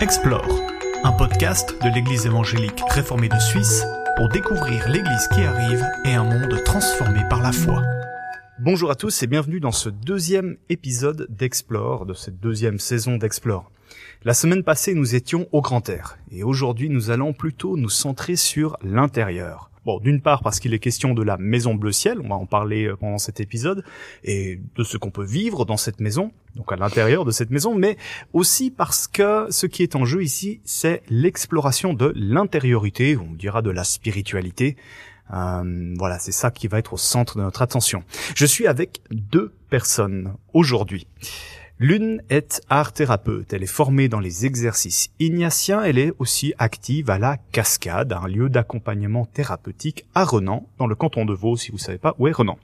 Explore, un podcast de l'Église évangélique réformée de Suisse pour découvrir l'Église qui arrive et un monde transformé par la foi. Bonjour à tous et bienvenue dans ce deuxième épisode d'Explore, de cette deuxième saison d'Explore. La semaine passée, nous étions au grand air et aujourd'hui, nous allons plutôt nous centrer sur l'intérieur. Bon, d'une part parce qu'il est question de la maison bleu ciel, on va en parler euh, pendant cet épisode, et de ce qu'on peut vivre dans cette maison, donc à l'intérieur de cette maison, mais aussi parce que ce qui est en jeu ici, c'est l'exploration de l'intériorité, on dira de la spiritualité. Euh, voilà, c'est ça qui va être au centre de notre attention. Je suis avec deux personnes aujourd'hui. L'une est art thérapeute, elle est formée dans les exercices ignatiens, elle est aussi active à la Cascade, un lieu d'accompagnement thérapeutique à Renan, dans le canton de Vaud, si vous savez pas où est Renan.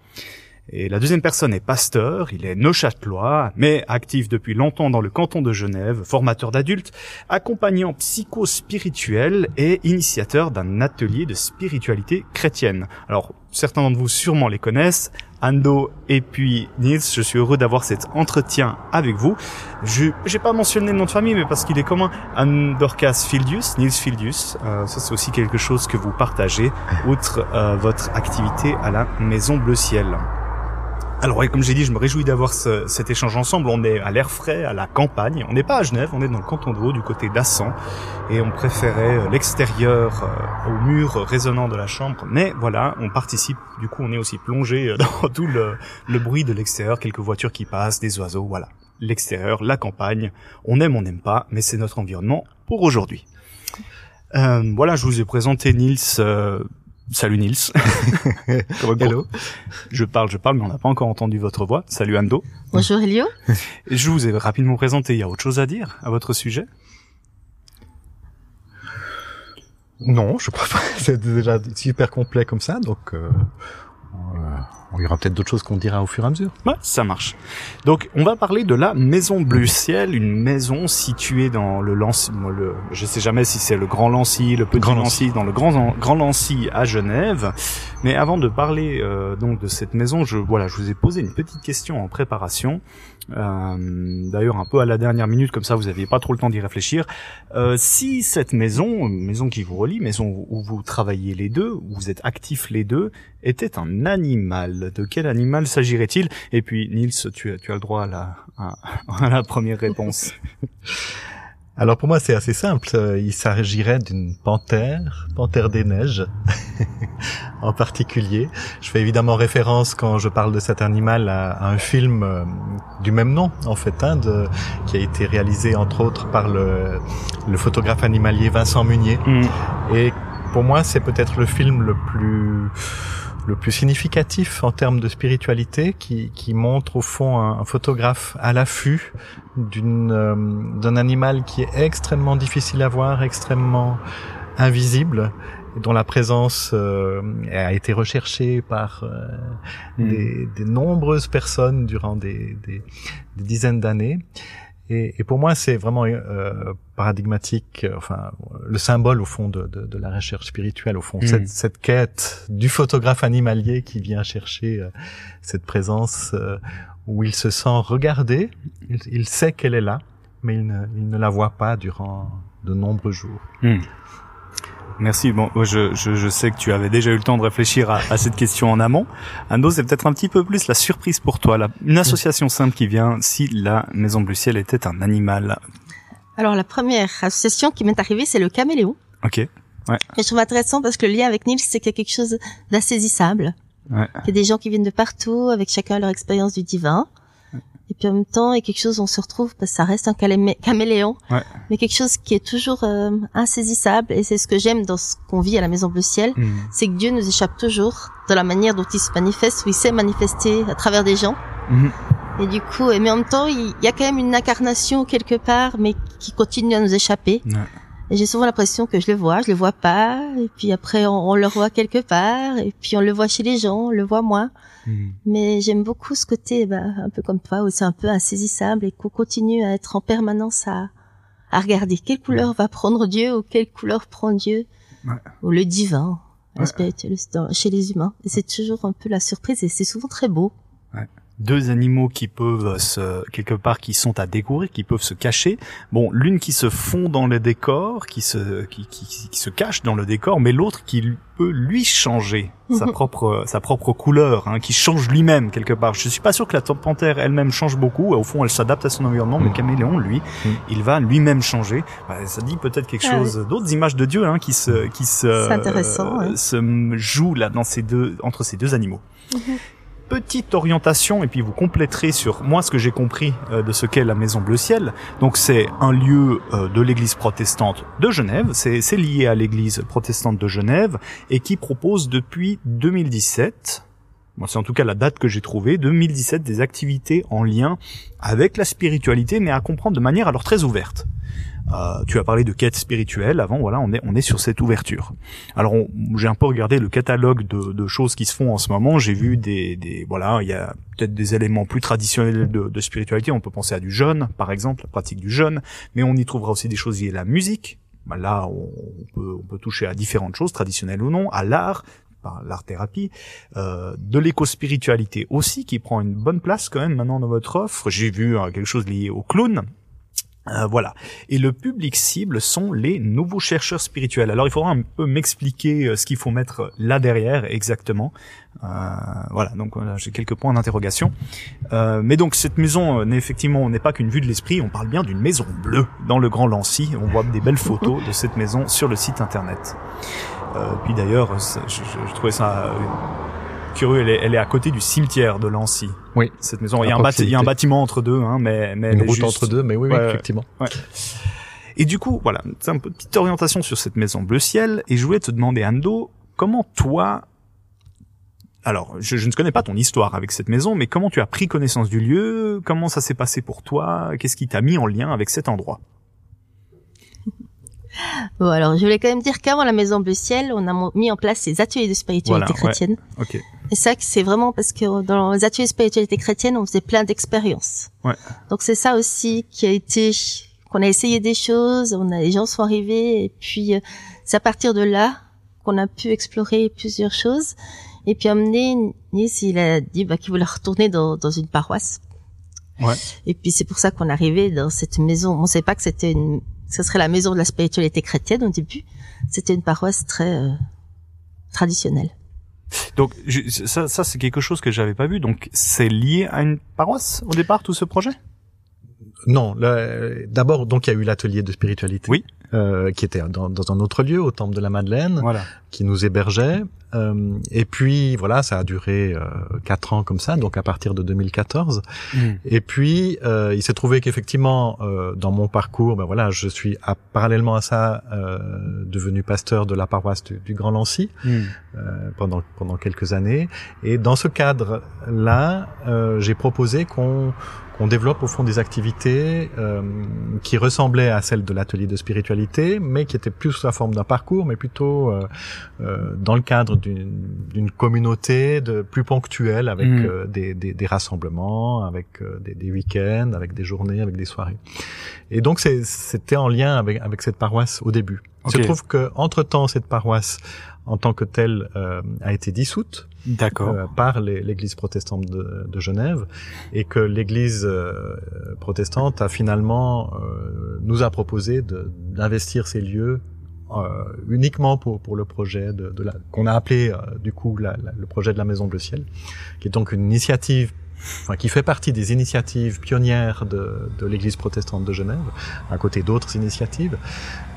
Et la deuxième personne est pasteur, il est neuchâtelois, mais actif depuis longtemps dans le canton de Genève, formateur d'adultes, accompagnant psycho-spirituel et initiateur d'un atelier de spiritualité chrétienne. Alors, certains d'entre vous sûrement les connaissent, Ando et puis Nils, je suis heureux d'avoir cet entretien avec vous. Je j'ai pas mentionné le nom de famille, mais parce qu'il est commun, Andorcas Fildius, Nils Fildius. Euh, ça c'est aussi quelque chose que vous partagez, outre euh, votre activité à la Maison Bleu Ciel. Alors comme j'ai dit, je me réjouis d'avoir ce, cet échange ensemble. On est à l'air frais, à la campagne. On n'est pas à Genève, on est dans le canton de Vaud, du côté d'Assan. Et on préférait euh, l'extérieur euh, au mur résonnant de la chambre. Mais voilà, on participe. Du coup, on est aussi plongé euh, dans tout le, bruit de l'extérieur. Quelques voitures qui passent, des oiseaux, voilà. L'extérieur, la campagne. On aime, on n'aime pas, mais c'est notre environnement pour aujourd'hui. Euh, voilà, je vous ai présenté Nils... Salut Nils. Hello. Je parle, je parle, mais on n'a pas encore entendu votre voix. Salut Ando. Bonjour Elio. Je vous ai rapidement présenté. Il y a autre chose à dire à votre sujet? Non, je crois pas. C'est déjà super complet comme ça, donc euh, il y aura peut-être d'autres choses qu'on dira au fur et à mesure. Ouais, ça marche. Donc, on va parler de la Maison Bleu Ciel, une maison située dans le Lancy, le, je sais jamais si c'est le Grand Lancy, le Petit Grand Lancy, dans le Grand, Grand Lancy à Genève. Mais avant de parler euh, donc de cette maison, je voilà, je vous ai posé une petite question en préparation. Euh, D'ailleurs, un peu à la dernière minute, comme ça, vous n'aviez pas trop le temps d'y réfléchir. Euh, si cette maison, maison qui vous relie, maison où vous travaillez les deux, où vous êtes actifs les deux, était un animal, de quel animal s'agirait-il? Et puis, Nils, tu as, le droit à la première réponse. Alors pour moi c'est assez simple, il s'agirait d'une panthère, panthère des neiges en particulier. Je fais évidemment référence quand je parle de cet animal à, à un film euh, du même nom en fait, hein, de, qui a été réalisé entre autres par le, le photographe animalier Vincent Munier. Mm. Et pour moi c'est peut-être le film le plus le plus significatif en termes de spiritualité, qui, qui montre au fond un, un photographe à l'affût d'une euh, d'un animal qui est extrêmement difficile à voir, extrêmement invisible, dont la présence euh, a été recherchée par euh, Mm. des, des nombreuses personnes durant des, des, des dizaines d'années. Et, et pour moi, c'est vraiment euh, paradigmatique, euh, enfin, le symbole au fond de, de, de la recherche spirituelle, au fond, Mm. cette, cette quête du photographe animalier qui vient chercher euh, cette présence euh, où il se sent regardé, il, il sait qu'elle est là, mais il ne, il ne la voit pas durant de nombreux jours. Hmm. Merci. Bon, je, je, je sais que tu avais déjà eu le temps de réfléchir à, à cette question en amont. Ando, c'est peut-être un petit peu plus la surprise pour toi. Là. Une association simple qui vient si la Maison Bleu Ciel était un animal. Alors la première association qui m'est arrivée, c'est le caméléon. Ok. Et je trouve intéressant parce que le lien avec Nils, c'est qu'il y a quelque chose d'insaisissable. Ouais. Il y a des gens qui viennent de partout, avec chacun leur expérience du divin. Et puis en même temps, il y a quelque chose, on se retrouve, parce que ça reste un caméléon, Ouais. mais quelque chose qui est toujours euh, insaisissable. Et c'est ce que j'aime dans ce qu'on vit à la Maison Bleu Ciel, Hmm. c'est que Dieu nous échappe toujours dans la manière dont il se manifeste, où il sait manifester à travers des gens. Mhm. Et du coup, et mais en même temps, il il y a quand même une incarnation quelque part, mais qui continue à nous échapper. Ouais. J'ai souvent l'impression que je le vois, je le vois pas, et puis après on, on le voit quelque part, et puis on le voit chez les gens, on le voit moins. Hmm. Mais j'aime beaucoup ce côté, bah, un peu comme toi, où c'est un peu insaisissable et qu'on continue à être en permanence à, à regarder quelle couleur va prendre Dieu ou quelle couleur prend Dieu, Ouais. ou le divin, Ouais. le spirituel chez les humains. Et c'est toujours un peu la surprise et c'est souvent très beau. Deux animaux qui peuvent se quelque part qui sont à découvrir, qui peuvent se cacher. Bon, l'une qui se fond dans le décor, qui se qui, qui, qui se cache dans le décor, mais l'autre qui peut lui changer sa propre sa propre couleur, hein, qui change lui-même quelque part. Je suis pas sûr que la panthère elle-même change beaucoup. Au fond, elle s'adapte à son environnement, mais le mm. caméléon, lui, mm. il va lui-même changer. Bah, ça dit peut-être quelque ah chose d'autres images de Dieu hein, qui se qui se euh, se jouent là dans ces deux entre ces deux animaux. Petite orientation et puis vous compléterez sur moi ce que j'ai compris euh, de ce qu'est la Maison Bleu Ciel. Donc c'est un lieu euh, de l'Église protestante de Genève, c'est lié à l'Église protestante de Genève et qui propose depuis 2017 c'est en tout cas la date que j'ai trouvée, 2017, des activités en lien avec la spiritualité, mais à comprendre de manière alors très ouverte. Euh, tu as parlé de quête spirituelle avant, voilà, on est on est sur cette ouverture. Alors j'ai un peu regardé le catalogue de, de, choses qui se font en ce moment. J'ai vu des, des voilà, il y a peut-être des éléments plus traditionnels de, de, spiritualité. On peut penser à du jeûne, par exemple, la pratique du jeûne, mais on y trouvera aussi des choses liées à la musique. Bah, là, on, peut on peut toucher à différentes choses, traditionnelles ou non, à l'art, l'art thérapie, euh, de l'éco-spiritualité aussi qui prend une bonne place quand même maintenant dans votre offre. J'ai vu euh, quelque chose lié au clown, euh, voilà. Et le public cible sont les nouveaux chercheurs spirituels. Alors il faudra un peu m'expliquer euh, ce qu'il faut mettre là derrière exactement. Euh, voilà, donc j'ai quelques points d'interrogation. Euh, mais donc cette maison, n'est effectivement, n'est pas qu'une vue de l'esprit. On parle bien d'une maison bleue dans le Grand Lancy. On voit des belles photos de cette maison sur le site internet. puis d'ailleurs, je, je, trouvais ça curieux. Elle est, elle est à côté du cimetière de Lancy. Oui. Cette maison. Il y, a un il y a un bâtiment entre deux, hein, mais, mais une route entre deux, mais oui, oui, effectivement. Ouais. Et du coup, voilà, c'est une petite orientation sur cette maison bleu ciel. Et je voulais te demander, Ando, comment toi, alors, je, je, ne connais pas ton histoire avec cette maison, mais comment tu as pris connaissance du lieu Comment ça s'est passé pour toi Qu'est-ce qui t'a mis en lien avec cet endroit? Bon, alors, je voulais quand même dire qu'avant la Maison Bleu Ciel, on a mis en place ces ateliers de spiritualité chrétienne. Ouais, Et ça, c'est vraiment parce que dans les ateliers de spiritualité chrétienne, on faisait plein d'expériences. Ouais. Donc, c'est ça aussi qui a été, qu'on a essayé des choses, on a, les gens sont arrivés, et puis, euh, c'est à partir de là qu'on a pu explorer plusieurs choses. Et puis, amener, Nice, il a dit bah, qu'il voulait retourner dans, dans une paroisse. Ouais. Et puis, c'est pour ça qu'on arrivait dans cette maison. On savait pas que c'était une ce serait la maison de la spiritualité chrétienne au début. C'était une paroisse très euh, traditionnelle. Donc ça, ça c'est quelque chose que j'avais pas vu. Donc c'est lié à une paroisse au départ tout ce projet? Non, d'abord donc il y a eu l'atelier de spiritualité. Oui. Euh, qui était dans, dans, un autre lieu, au Temple de la Madeleine, voilà. qui nous hébergeait. Euh, et puis voilà, ça a duré euh, quatre ans comme ça, donc à partir de 2014. Mm. Et puis euh, il s'est trouvé qu'effectivement, euh, dans mon parcours, ben voilà, je suis à, parallèlement à ça devenu pasteur de la paroisse du, du Grand Lancy mm. pendant pendant quelques années. Et dans ce cadre-là, j'ai proposé qu'on on développe au fond des activités euh, qui ressemblaient à celles de l'atelier de spiritualité, mais qui étaient plus sous la forme d'un parcours, mais plutôt euh, euh, dans le cadre d'une communauté de plus ponctuelle, avec mm. euh, des, des, des, rassemblements, avec euh, des, des week-ends, avec des journées, avec des soirées. Et donc c'était en lien avec, avec cette paroisse au début. Il se trouve que entre temps cette paroisse en tant que telle a été dissoute. Euh, par l'Église protestante de, de, Genève et que l'Église euh, protestante a finalement euh, nous a proposé d'investir ces lieux uniquement pour, pour le projet de, de la qu'on a appelé du coup la, le projet de la Maison Bleu Ciel, qui est donc une initiative enfin, qui fait partie des initiatives pionnières de, de l'Église protestante de Genève, à côté d'autres initiatives,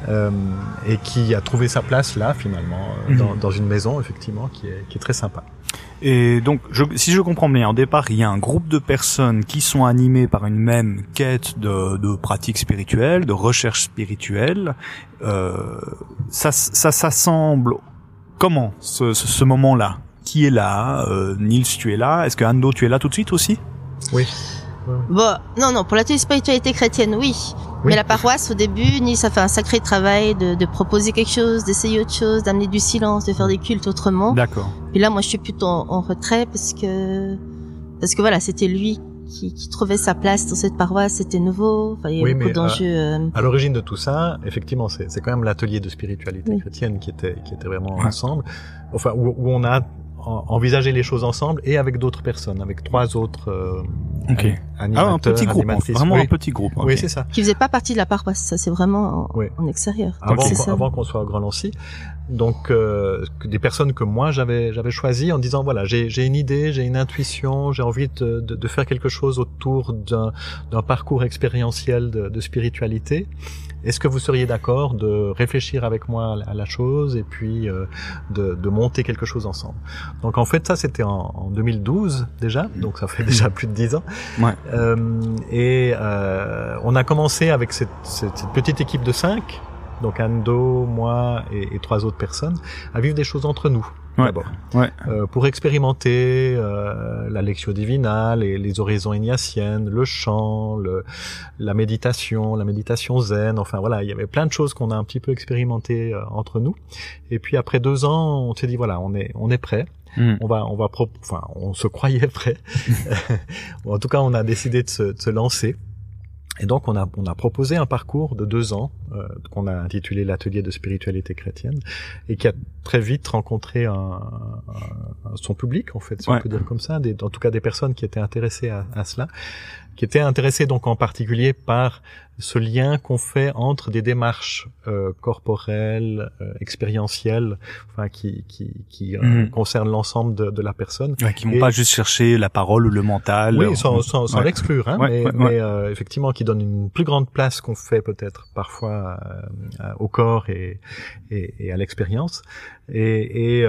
euh, et qui a trouvé sa place là finalement euh, dans, mhm. dans, une maison effectivement qui est, qui est très sympa. Et donc, je, si je comprends bien, au départ, il y a un groupe de personnes qui sont animées par une même quête de, de pratique spirituelle, de recherche spirituelle. Euh, ça, ça s'assemble comment ce, ce, ce moment-là? Qui est là euh, Nils, tu es là. Est-ce que Ando, tu es là tout de suite aussi? Oui. Bon, non, non, pour la spiritualité chrétienne, oui. Mais la paroisse, au début, Nils a fait un sacré travail de, de proposer quelque chose, d'essayer autre chose, d'amener du silence, de faire des cultes autrement. D'accord. Puis là, moi, je suis plutôt en, retrait parce que parce que voilà, c'était lui qui, qui, trouvait sa place dans cette paroisse, c'était nouveau. Enfin, il y a beaucoup d'enjeux. Euh... À l'origine de tout ça, effectivement, c'est quand même l'atelier de spiritualité chrétienne qui était qui était vraiment ensemble. Enfin, où, où on a envisager les choses ensemble et avec d'autres personnes, avec trois autres euh, animateurs. Ah, un petit groupe, vraiment un petit groupe. Oui, c'est ça. Qui faisait pas partie de la paroisse, ça c'est vraiment en, extérieur. Avant, avant qu'on soit à Grand Lancy, donc euh, des personnes que moi j'avais j'avais choisi en disant voilà j'ai j'ai une idée, j'ai une intuition, j'ai envie de, de, de faire quelque chose autour d'un d'un parcours expérientiel de, de spiritualité. Est-ce que vous seriez d'accord de réfléchir avec moi à la chose et puis euh, de, de, monter quelque chose ensemble? Donc en fait, ça c'était en, en, 2012 déjà, donc ça fait déjà plus de dix ans. Ouais. Euh, et euh, on a commencé avec cette, cette, cette petite équipe de cinq donc Ando, moi et, et, trois autres personnes, à vivre des choses entre nous d'abord, ouais. euh, pour expérimenter euh, la lectio divina, les, les, oraisons ignatiennes, le chant, le, la méditation, la méditation zen. Enfin voilà, il y avait plein de choses qu'on a un petit peu expérimenté euh, entre nous. Et puis après deux ans, on s'est dit voilà, on est on est prêt. Mm. On va, on va, enfin, on se croyait prêt. en tout cas, on a décidé de se, de se lancer. Et donc on a, on a proposé un parcours de deux ans euh, qu'on a intitulé l'atelier de spiritualité chrétienne et qui a très vite rencontré un, un, son public en fait, si on peut dire comme ça, des, en tout cas des personnes qui étaient intéressées à, à cela, qui étaient intéressées donc en particulier par ce lien qu'on fait entre des démarches euh, corporelles, euh, expérientielles, enfin qui qui, qui euh, mmh. concernent l'ensemble de, de, la personne, ouais, qui vont pas juste chercher la parole ou le mental, oui, sans, sans, sans ouais. l'exclure, hein, ouais, mais, mais euh, effectivement qui donne une plus grande place qu'on fait peut-être parfois euh, au corps et et, et à l'expérience, et, et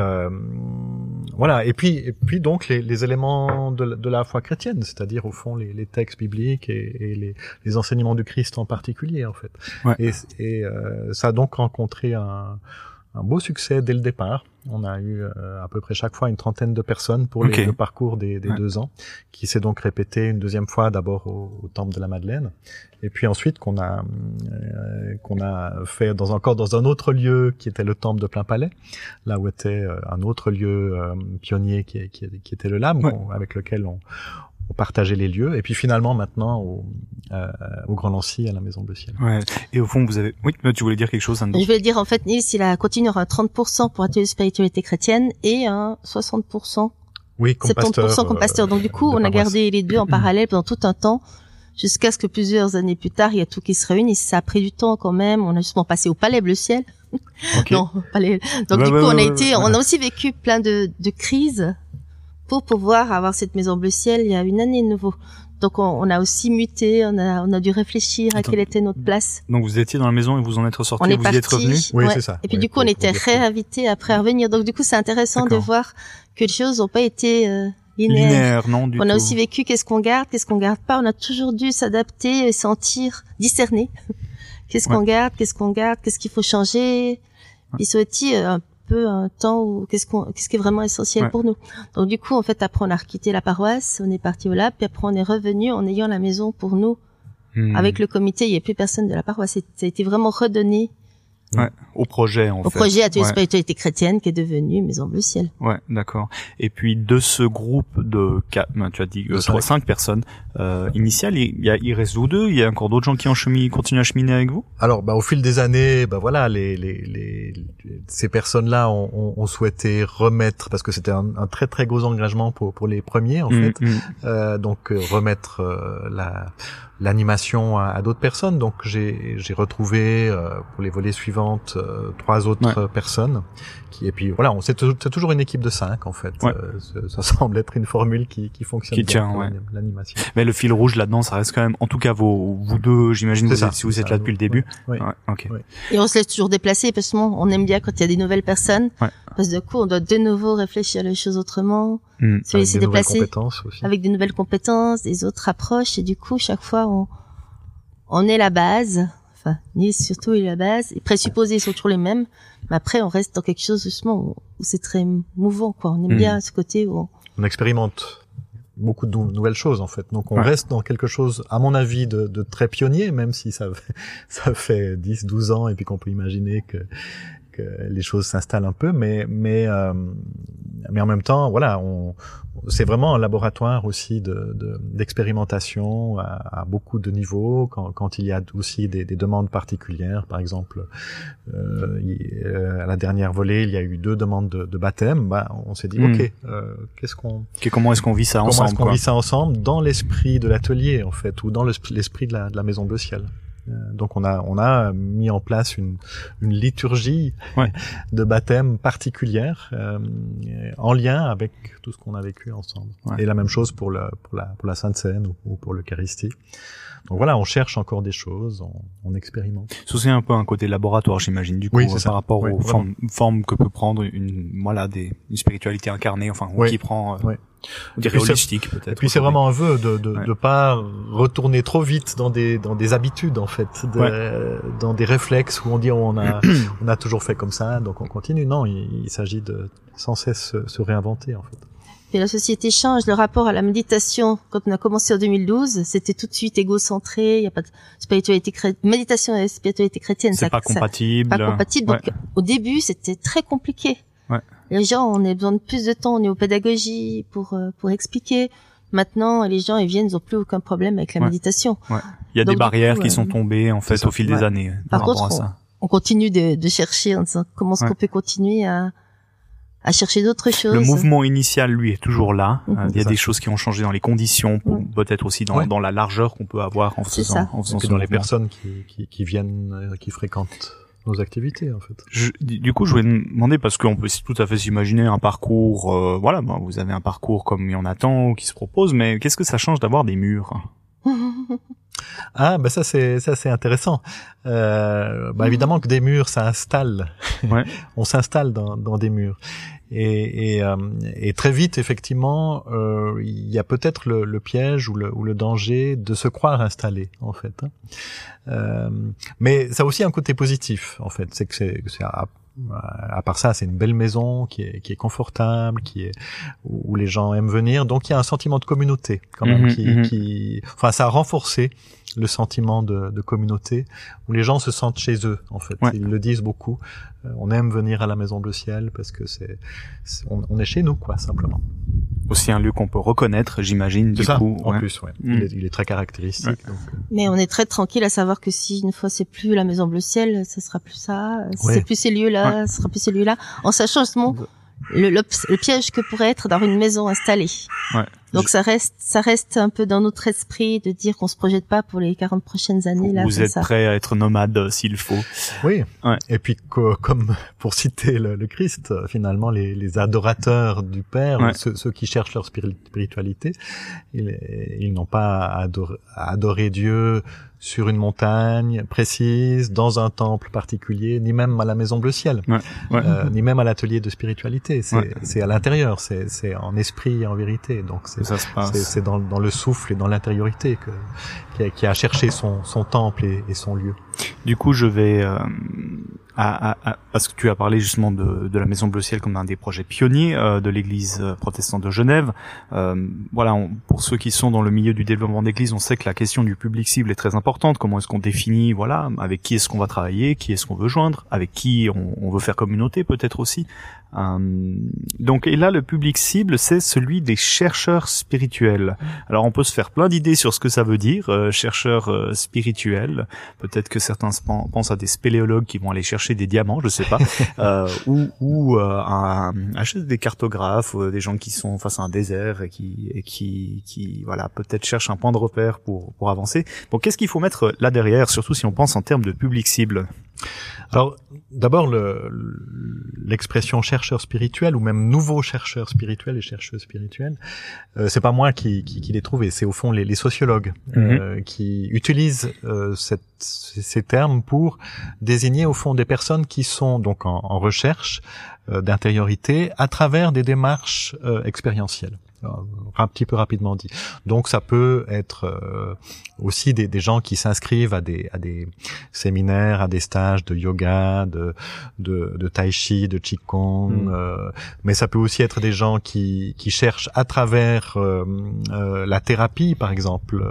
voilà, et puis et puis donc les, les éléments de, de, la foi chrétienne, c'est-à-dire au fond les, les textes bibliques et, et les, les enseignements du Christ en particulier en fait. Ouais. Et, et euh, ça a donc rencontré un, un, beau succès dès le départ. On a eu euh, à peu près chaque fois une trentaine de personnes pour okay. les, le parcours des, des ouais. deux ans, qui s'est donc répété une deuxième fois d'abord au, au, temple de la Madeleine, et puis ensuite qu'on a euh, qu'on a fait dans encore dans un autre lieu qui était le temple de Plein Palais, là où était euh, un autre lieu euh, pionnier qui, qui, qui, était le ouais. avec lequel on, partager les lieux et puis finalement maintenant au, euh, au Grand Nancy à la Maison Bleu Ciel. Ouais. Et au fond vous avez oui tu voulais dire quelque chose Andy Je voulais dire en fait Nils il a continué à 30% pour atelier de spiritualité chrétienne et un 60% oui, comme 70% pasteur, comme pasteur. Donc du coup on a gardé les deux en parallèle pendant tout un temps jusqu'à ce que plusieurs années plus tard il y a tout qui se réunisse. Ça a pris du temps quand même. On a justement passé au Palais Bleu Ciel. Okay. non, palais. Donc du coup on a été, on a aussi vécu plein de, de crises pour pouvoir avoir cette maison bleu ciel il y a une année de nouveau. Donc on, on, a aussi muté, on a, on a dû réfléchir à quelle était notre place. Donc vous étiez dans la maison et vous en êtes ressorti, vous parti, y êtes revenu Oui, ouais. c'est ça. Et puis ouais, du coup on était réinvités après revenir. Donc du coup c'est intéressant de voir que les choses n'ont pas été euh, linéaires. Linéaire, non, du on tout. a aussi vécu qu'est-ce qu'on garde, qu'est-ce qu'on garde pas. On a toujours dû s'adapter, et sentir, discerner. qu'est-ce qu'on garde, qu'est-ce qu'on garde, qu'est-ce qu'il faut changer. Puis aussi euh, un peu un temps où qu'est-ce qu'on qu'est-ce qui est vraiment essentiel Ouais. pour nous. Donc du coup en fait après on a quitté la paroisse, on est parti au lab, puis après on est revenu en ayant la maison pour nous. Hmm. Avec le comité, il n'y a plus personne de la paroisse. Ça a été vraiment redonné Ouais, au projet en au fait. projet Atelier ouais. Spiritualité Chrétienne qui est devenu Maison Bleu Ciel. Ouais, d'accord. Et puis de ce groupe de quatre, ben, tu as dit euh, De trois, cinq. cinq personnes euh, initiales, il y a, il reste vous deux. Il y a encore d'autres gens qui ont cheminé, continuent à cheminer avec vous? Alors, bah, au fil des années, bah voilà, les, les, les, ces personnes-là ont, ont, ont souhaité remettre, parce que c'était un, un très très gros engagement pour, pour les premiers en Mm, fait, mm. euh, donc euh, remettre euh, la l'animation à, à d'autres personnes. Donc j'ai j'ai retrouvé euh, pour les volets suivantes euh, trois autres Ouais. euh, personnes qui et puis voilà, on c'est toujours, c'est toujours une équipe de cinq en fait. Ouais. Euh, ça, semble être une formule qui qui fonctionne Qui tient, ouais. l'anim- l'animation. Mais le fil rouge là-dedans, ça reste quand même, en tout cas vos, vous deux, j'imagine, C'est vous ça, êtes, si vous êtes ça, là depuis le début. Ouais, ok. Ouais. Et on se laisse toujours déplacer parce que on aime bien quand il y a des nouvelles personnes. Ouais. Parce que du coup, on doit de nouveau réfléchir les choses autrement, Mm. se Avec laisser des nouvelles déplacer compétences aussi. avec des nouvelles compétences, des autres approches. Et du coup, chaque fois, on, on est la base. Enfin, Nice surtout est la base. Les présupposés sont toujours les mêmes. Mais après, on reste dans quelque chose justement où, où c'est très mouvant, quoi. On aime Mhm. bien ce côté où on, on expérimente beaucoup de nou- nouvelles choses en fait. Donc on Ouais. reste dans quelque chose, à mon avis, de, de très pionnier, même si ça, fait- ça fait 10, 12 ans et puis qu'on peut imaginer que que les choses s'installent un peu, mais mais euh, mais en même temps, voilà, on, c'est vraiment un laboratoire aussi de, d'expérimentation à, à, beaucoup de niveaux. Quand, quand il y a aussi des, des demandes particulières, par exemple, euh, euh, à la dernière volée, il y a eu deux demandes de, de baptême. Bah, on s'est dit, hmm. ok, euh, qu'est-ce qu'on, comment est-ce qu'on vit ça ensemble Comment est-ce qu'on vit ça ensemble dans l'esprit de l'atelier en fait, ou dans l'esprit de la, de la maison bleu ciel. Euh, donc on a on a mis en place une, une liturgie de baptême particulière euh, en lien avec tout ce qu'on a vécu ensemble. Et la même chose pour le pour la pour la Sainte Seine ou, pour l'Eucharistie. Donc voilà, on cherche encore des choses, on, on expérimente. C'est un peu un côté laboratoire, j'imagine, du coup, par rapport aux formes, que peut prendre une voilà des une spiritualité incarnée, enfin qui prend euh, on dirait holistique peut-être. Et puis c'est vraiment un vœu de de, de pas retourner trop vite dans des dans des habitudes en fait, dans des réflexes où on dit on a on a toujours fait comme ça donc on continue. Non, il, s'agit de sans cesse se, réinventer en fait. Et la société change. Le rapport à la méditation, quand on a commencé en 2012, c'était tout de suite égocentré. Il y a pas de spiritualité chrétienne. Méditation et spiritualité chrétienne, c'est pas compatible. Pas compatible. Donc, au début, c'était très compliqué. Ouais. Les gens, on a besoin de plus de temps au niveau pédagogie pour euh, pour expliquer. Maintenant, les gens ils viennent, ils n'ont plus aucun problème avec la méditation. Ouais. Il y a des barrières qui sont euh, tombées en fait au fil des années. Par contre, on, continue de, de, chercher en disant comment est-ce qu'on peut continuer à à chercher d'autres choses. Le mouvement initial, lui, est toujours là. Euh, il y a des choses qui ont changé dans les conditions, peut-être aussi dans, dans la largeur qu'on peut avoir en faisant, en faisant dans les personnes qui, qui, qui viennent, qui fréquentent nos activités en fait. Je, du coup, je voulais demander parce qu'on peut tout à fait s'imaginer un parcours, euh, voilà, vous avez un parcours comme il y en a tant qui se propose, mais qu'est-ce que ça change d'avoir des murs? Ah, bah ça c'est ça c'est intéressant. Euh, bah évidemment que des murs, ça installe. Ouais. On s'installe dans, dans des murs. Et, et, euh, et, très vite, effectivement, euh, il y a peut-être le, le, piège ou le, ou le, danger de se croire installé, en fait. Hein. Euh, mais ça a aussi un côté positif, en fait. C'est que c'est à, à, part ça, c'est une belle maison qui est, qui est confortable, qui est où les gens aiment venir. Donc il y a un sentiment de communauté, quand même, mhm, qui, mhm. qui, enfin, ça a renforcé le sentiment de, de, communauté où les gens se sentent chez eux en fait. Ils le disent beaucoup. Euh, on aime venir à la Maison Bleu Ciel parce que c'est, on, est chez nous quoi simplement. Aussi un lieu qu'on peut reconnaître, j'imagine. Du ça, coup, en plus, ouais. Mm. Il, est, très caractéristique. Donc... Euh. Mais on est très tranquille à savoir que si une fois c'est plus la Maison Bleu Ciel, ça sera plus ça. c'est plus ces lieux-là, ce sera plus ces lieux-là. En sachant justement le, le, piège que pourrait être dans une maison installée. Ouais. Donc ça reste, ça reste un peu dans notre esprit de dire qu'on se projette pas pour les 40 prochaines années. Là, Vous êtes prêt à être nomade euh, s'il faut. Oui. Ouais. Et puis comme pour citer le, le Christ, euh, finalement les, les, adorateurs du Père, ceux, ceux, qui cherchent leur spiritualité, ils, ils n'ont pas à adorer, à adorer Dieu sur une montagne précise, dans un temple particulier, ni même à la Maison Bleu Ciel, ouais, euh, ni même à l'atelier de spiritualité. C'est à l'intérieur, c'est en esprit et en vérité. Donc c'est dans, dans, le souffle et dans l'intériorité que qui a, cherché son, son temple et, et, son lieu. Du coup, je vais euh, parce que tu as parlé justement de, de la Maison Bleu Ciel comme un des projets pionniers euh, de l'Église euh, protestante de Genève. Euh, voilà, pour ceux qui sont dans le milieu du développement d'église, on sait que la question du public cible est très importante. Comment est-ce qu'on définit, voilà, avec qui est-ce qu'on va travailler, qui est-ce qu'on veut joindre, avec qui on, on veut faire communauté peut-être aussi. Euh, donc et là le public cible c'est celui des chercheurs spirituels. Alors on peut se faire plein d'idées sur ce que ça veut dire euh, chercheurs euh, spirituels. Peut-être que certains pensent à des spéléologues qui vont aller chercher des diamants, je sais pas, ou ou un, des cartographes, des gens qui sont face à un désert et qui et qui qui voilà peut-être cherchent un point de repère pour pour avancer. Bon qu'est-ce qu'il faut mettre là derrière, surtout si on pense en termes de public cible? Alors, d'abord, l'expression chercheur spirituel ou même nouveau chercheur spirituel et chercheuse spirituelle, euh, c'est pas moi qui, qui, qui l'ai trouvé, c'est au fond les, les sociologues euh, mhm. qui utilisent euh, cette, ces termes pour désigner au fond des personnes qui sont donc en, en recherche euh, d'intériorité à travers des démarches euh, expérientielles un petit peu rapidement dit. Donc ça peut être euh, aussi des, des, gens qui s'inscrivent à des, à des séminaires, à des stages de yoga, de, de, de tai chi, de qigong, mm. euh, mais ça peut aussi être des gens qui, qui cherchent à travers euh, la thérapie, par exemple,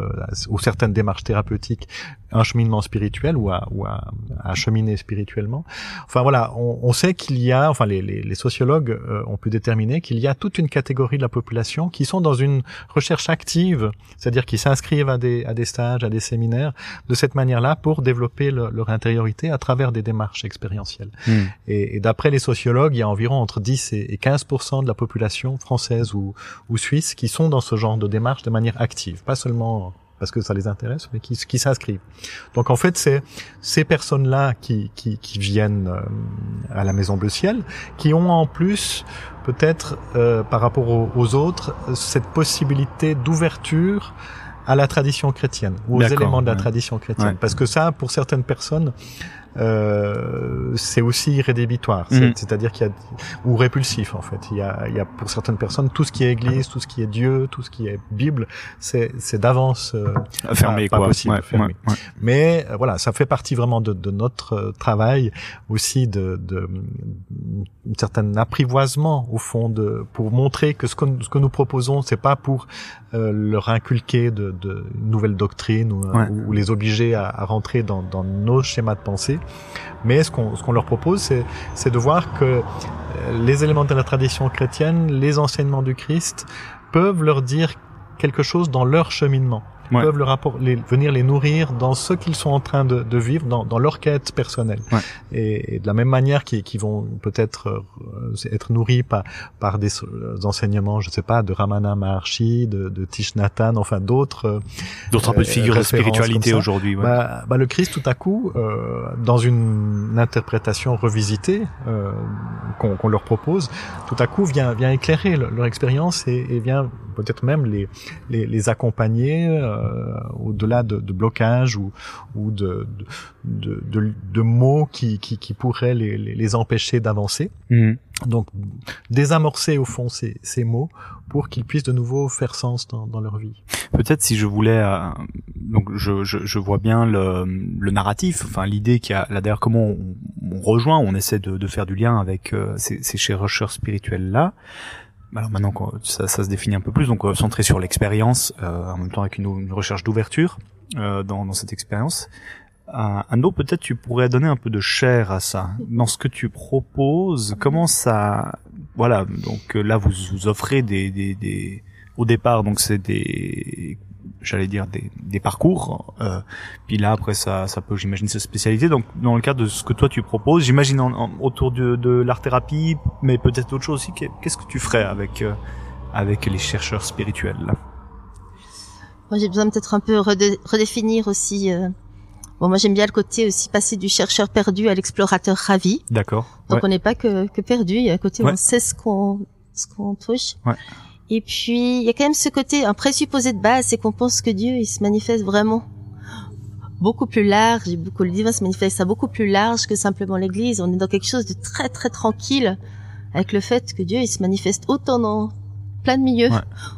ou certaines démarches thérapeutiques, un cheminement spirituel ou à, ou à, à cheminer spirituellement. Enfin voilà, on, on sait qu'il y a, enfin les, les, les sociologues euh, ont pu déterminer qu'il y a toute une catégorie de la population qui sont dans une recherche active, c'est-à-dire qui s'inscrivent à des, à des stages, à des séminaires de cette manière-là pour développer leur intériorité à travers des démarches expérientielles. Hmm. Et, et d'après les sociologues, il y a environ entre 10 et 15% de la population française ou, ou suisse qui sont dans ce genre de démarche de manière active, pas seulement parce que ça les intéresse, mais qui, qui s'inscrivent. Donc en fait, c'est ces personnes-là qui, qui, qui viennent euh, à la Maison Bleu Ciel, qui ont en plus peut-être euh, par rapport aux, autres cette possibilité d'ouverture à la tradition chrétienne ou aux éléments de la tradition chrétienne, parce que ça, pour certaines personnes, euh, c'est aussi rédhibitoire, mm. c'est-à-dire qu'il y a ou répulsif en fait. Il y a, il y a pour certaines personnes tout ce qui est Église, tout ce qui est Dieu, tout ce qui est Bible, c'est d'avance euh, fermé pas, possible. fermé. Mais euh, voilà, ça fait partie vraiment de, de notre euh, travail aussi de, de certain apprivoisement au fond de pour montrer que ce que, ce que nous proposons, c'est pas pour euh, leur inculquer de, de nouvelles doctrines ou, ou, les obliger à, à rentrer dans, dans nos schémas de pensée. Mais ce qu'on ce qu'on leur propose, c'est c'est de voir que euh, les éléments de la tradition chrétienne, les enseignements du Christ peuvent leur dire quelque chose dans leur cheminement peuvent le rapport, les, venir les nourrir dans ce qu'ils sont en train de, de vivre, dans, dans, leur quête personnelle. Ouais. Et, et, de la même manière qu'ils qui vont peut-être euh, être nourris par, par des enseignements, je sais pas, de Ramana Maharshi, de, de Tish Nathan, enfin d'autres euh, d'autres un peu de figures de spiritualité aujourd'hui. Ouais. Bah, bah, le Christ, tout à coup, euh, dans une interprétation revisitée euh, qu'on leur propose, tout à coup vient vient éclairer leur, expérience et, et vient peut-être même les, les, les accompagner euh, au-delà de, de blocages ou, ou de, de, de, de mots qui, qui, qui, pourraient les, les empêcher d'avancer. Mhm. Donc désamorcer au fond ces, ces mots pour qu'ils puissent de nouveau faire sens dans, dans leur vie. Peut-être si je voulais, euh, donc je, je, je, vois bien le, le narratif, enfin l'idée qu'il y a là derrière comment on, on, rejoint, on essaie de, de faire du lien avec euh, ces, ces chercheurs spirituels là alors maintenant ça, ça, se définit un peu plus, donc euh, centré sur l'expérience, euh, en même temps avec une, recherche d'ouverture euh, dans, dans, cette expérience. Un autre, peut-être tu pourrais donner un peu de chair à ça. Dans ce que tu proposes, comment ça... Voilà, donc là vous, vous offrez des, des, des... Au départ, donc c'est des j'allais dire des, des parcours. Euh, puis là après ça, ça peut, j'imagine, sa spécialité. Donc dans le cadre de ce que toi tu proposes, j'imagine autour de, de l'art thérapie, mais peut-être d'autres choses aussi. Qu'est-ce que tu ferais avec euh, avec les chercheurs spirituels là? Moi j'ai besoin peut-être un peu redéfinir aussi. Euh... Bon, moi j'aime bien le côté aussi passer du chercheur perdu à l'explorateur ravi. D'accord. Donc on n'est pas que, que perdu, il y a un côté où on sait ce qu'on ce qu'on touche. Ouais. Et puis, il y a quand même ce côté, un présupposé de base, c'est qu'on pense que Dieu, il se manifeste vraiment beaucoup plus large, beaucoup, le divin se manifeste à beaucoup plus large que simplement l'église. On est dans quelque chose de très, très tranquille avec le fait que Dieu, il se manifeste autant dans plein de milieux,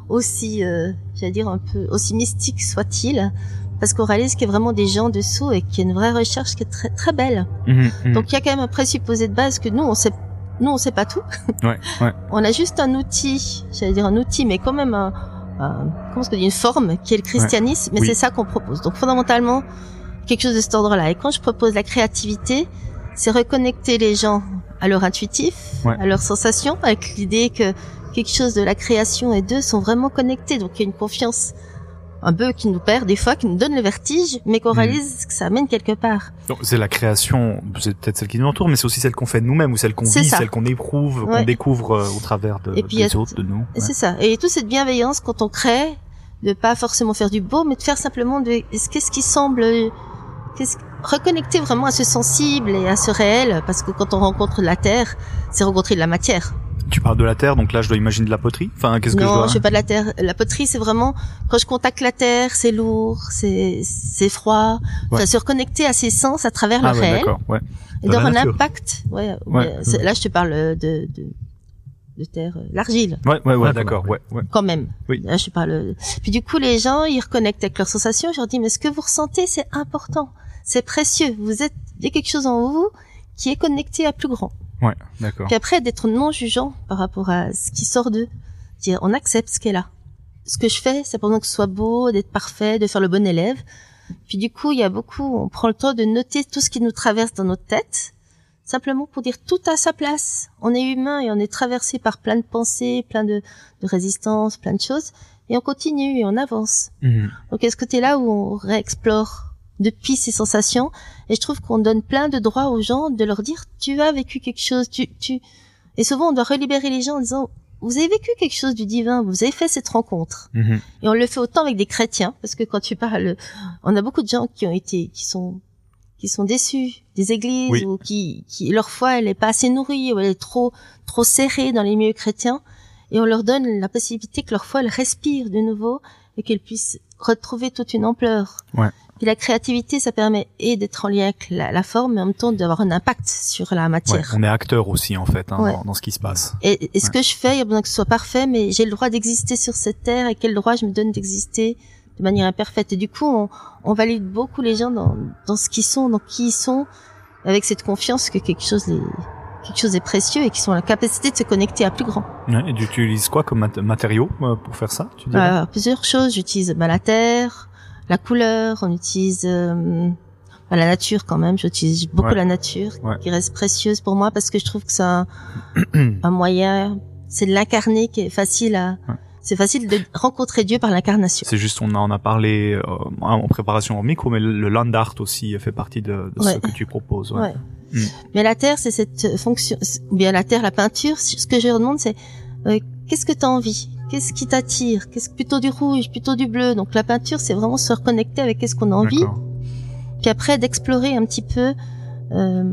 aussi, euh, j'allais dire un peu, aussi mystique soit-il, parce qu'on réalise qu'il y a vraiment des gens dessous et qu'il y a une vraie recherche qui est très, très belle. Mmh, mmh. Donc, il y a quand même un présupposé de base que nous, on sait nous on sait pas tout. Ouais, ouais. on a juste un outil, j'allais dire un outil, mais quand même un, comment est-ce une forme qui est le christianisme, mais c'est ça qu'on propose. Donc fondamentalement quelque chose de cet ordre-là. Et quand je propose la créativité, c'est reconnecter les gens à leur intuitif, à leurs sensations, avec l'idée que quelque chose de la création et d'eux sont vraiment connectés. Donc il y a une confiance un peu qui nous perd des fois, qui nous donne le vertige, mais qu'on hmm. réalise que ça amène quelque part. C'est la création, c'est peut-être celle qui nous entoure, mais c'est aussi celle qu'on fait nous-mêmes ou celle qu'on vit, celle qu'on éprouve, qu'on découvre euh, au travers de, et des autres, de nous. C'est ça. Et toute cette bienveillance quand on crée, de pas forcément faire du beau, mais de faire simplement de qu'est-ce qui semble, qu'est-ce reconnecter vraiment à ce sensible et à ce réel, parce que quand on rencontre la terre, c'est rencontrer de la matière. Tu parles de la terre, donc là je dois imaginer de la poterie. Enfin, qu'est-ce que je dois... je fais pas de la terre. La poterie, c'est vraiment quand je contacte la terre, c'est lourd, c'est c'est froid. Ouais. se reconnecter à ses sens à travers ah, le ouais, réel. Ouais. Et d'avoir un impact. Ouais. ouais. Là, je te parle de, de de terre, euh, l'argile. Ouais, ouais, ouais, d'accord, ouais, ouais. Quand même. Oui. Là, je parle. Puis du coup, les gens, ils reconnectent avec leurs sensations. Je leur dis, mais ce que vous ressentez, c'est important, c'est précieux. Vous êtes, il y a quelque chose en vous qui est connecté à plus grand. Ouais, d'accord. Puis après, d'être non jugeant par rapport à ce qui sort d'eux. Dire, on accepte ce qui est là. Ce que je fais, c'est pendant que ce soit beau, d'être parfait, de faire le bon élève. Puis du coup, il y a beaucoup, on prend le temps de noter tout ce qui nous traverse dans notre tête, simplement pour dire tout à sa place. On est humain et on est traversé par plein de pensées, plein de, de résistances, plein de choses, et on continue et on avance. Mhm. Donc, est-ce que tu es là où on réexplore depuis ces sensations Et je trouve qu'on donne plein de droits aux gens de leur dire tu as vécu quelque chose, tu, tu, et souvent on doit relibérer les gens en disant vous avez vécu quelque chose du divin, vous avez fait cette rencontre. Mhm. Et on le fait autant avec des chrétiens, parce que quand tu parles, on a beaucoup de gens qui ont été, qui sont, qui sont déçus des églises ou qui, qui, leur foi, elle est pas assez nourrie ou elle est trop, trop serrée dans les milieux chrétiens. Et on leur donne la possibilité que leur foi, elle respire de nouveau et qu'elle puisse retrouver toute une ampleur. Ouais. Puis la créativité, ça permet et d'être en lien avec la, forme, mais en même temps d'avoir un impact sur la matière. on est acteur aussi en fait hein, dans, ce qui se passe. Et, ce que je fais, il y a besoin que ce soit parfait, mais j'ai le droit d'exister sur cette terre et quel droit je me donne d'exister de manière imparfaite. Et du coup, on, on valide beaucoup les gens dans, dans ce qu'ils sont, dans qui ils sont, avec cette confiance que quelque chose les quelque chose est précieux et qui sont la capacité de se connecter à plus grand. et tu utilises quoi comme matériaux euh, pour faire ça tu euh, Plusieurs choses. J'utilise bah, la terre, la couleur, on utilise euh, la nature quand même. J'utilise beaucoup la nature, qui reste précieuse pour moi parce que je trouve que c'est un, moyen, c'est de l'incarner qui est facile à. C'est facile de rencontrer Dieu par l'incarnation. C'est juste, on en a parlé euh, en préparation au micro, mais le, land art aussi fait partie de, ce que tu proposes. Mm. Mais la terre, c'est cette fonction, ou bien la terre, la peinture. Ce que je demande, c'est euh, qu'est-ce que tu as envie? Qu'est-ce qui t'attire? Qu'est-ce plutôt du rouge, plutôt du bleu? Donc la peinture, c'est vraiment se reconnecter avec qu'est-ce qu'on a envie. Puis après d'explorer un petit peu euh,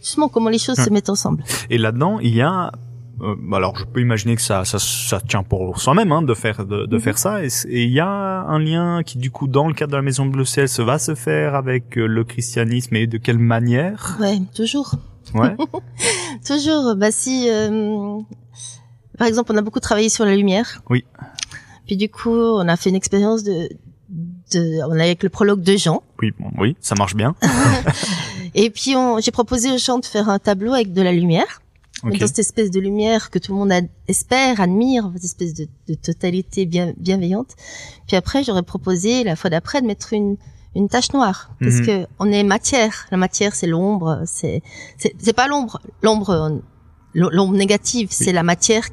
justement comment les choses se mettent ensemble. Et là-dedans, il y a euh, alors je peux imaginer que ça ça, ça tient pour soi-même hein, de faire de, de mhm. faire ça et il y a un lien qui du coup dans le cadre de la maison bleu ciel se va se faire avec euh, le christianisme et de quelle manière? Ouais, toujours. Ouais. toujours. Bah si euh, par exemple, on a beaucoup travaillé sur la lumière. Oui. Puis du coup, on a fait une expérience de, de, on a avec le prologue de Jean. Oui, bon, oui, ça marche bien. et puis j'ai proposé aux gens de faire un tableau avec de la lumière. Okay. Dans cette espèce de lumière que tout le monde espère, admire, cette espèce de, de totalité bien, bienveillante. Puis après, j'aurais proposé la fois d'après de mettre une, une tache noire parce mhm. que on est matière. La matière, c'est l'ombre. C'est c'est pas l'ombre. L'ombre, l'ombre négative, c'est la matière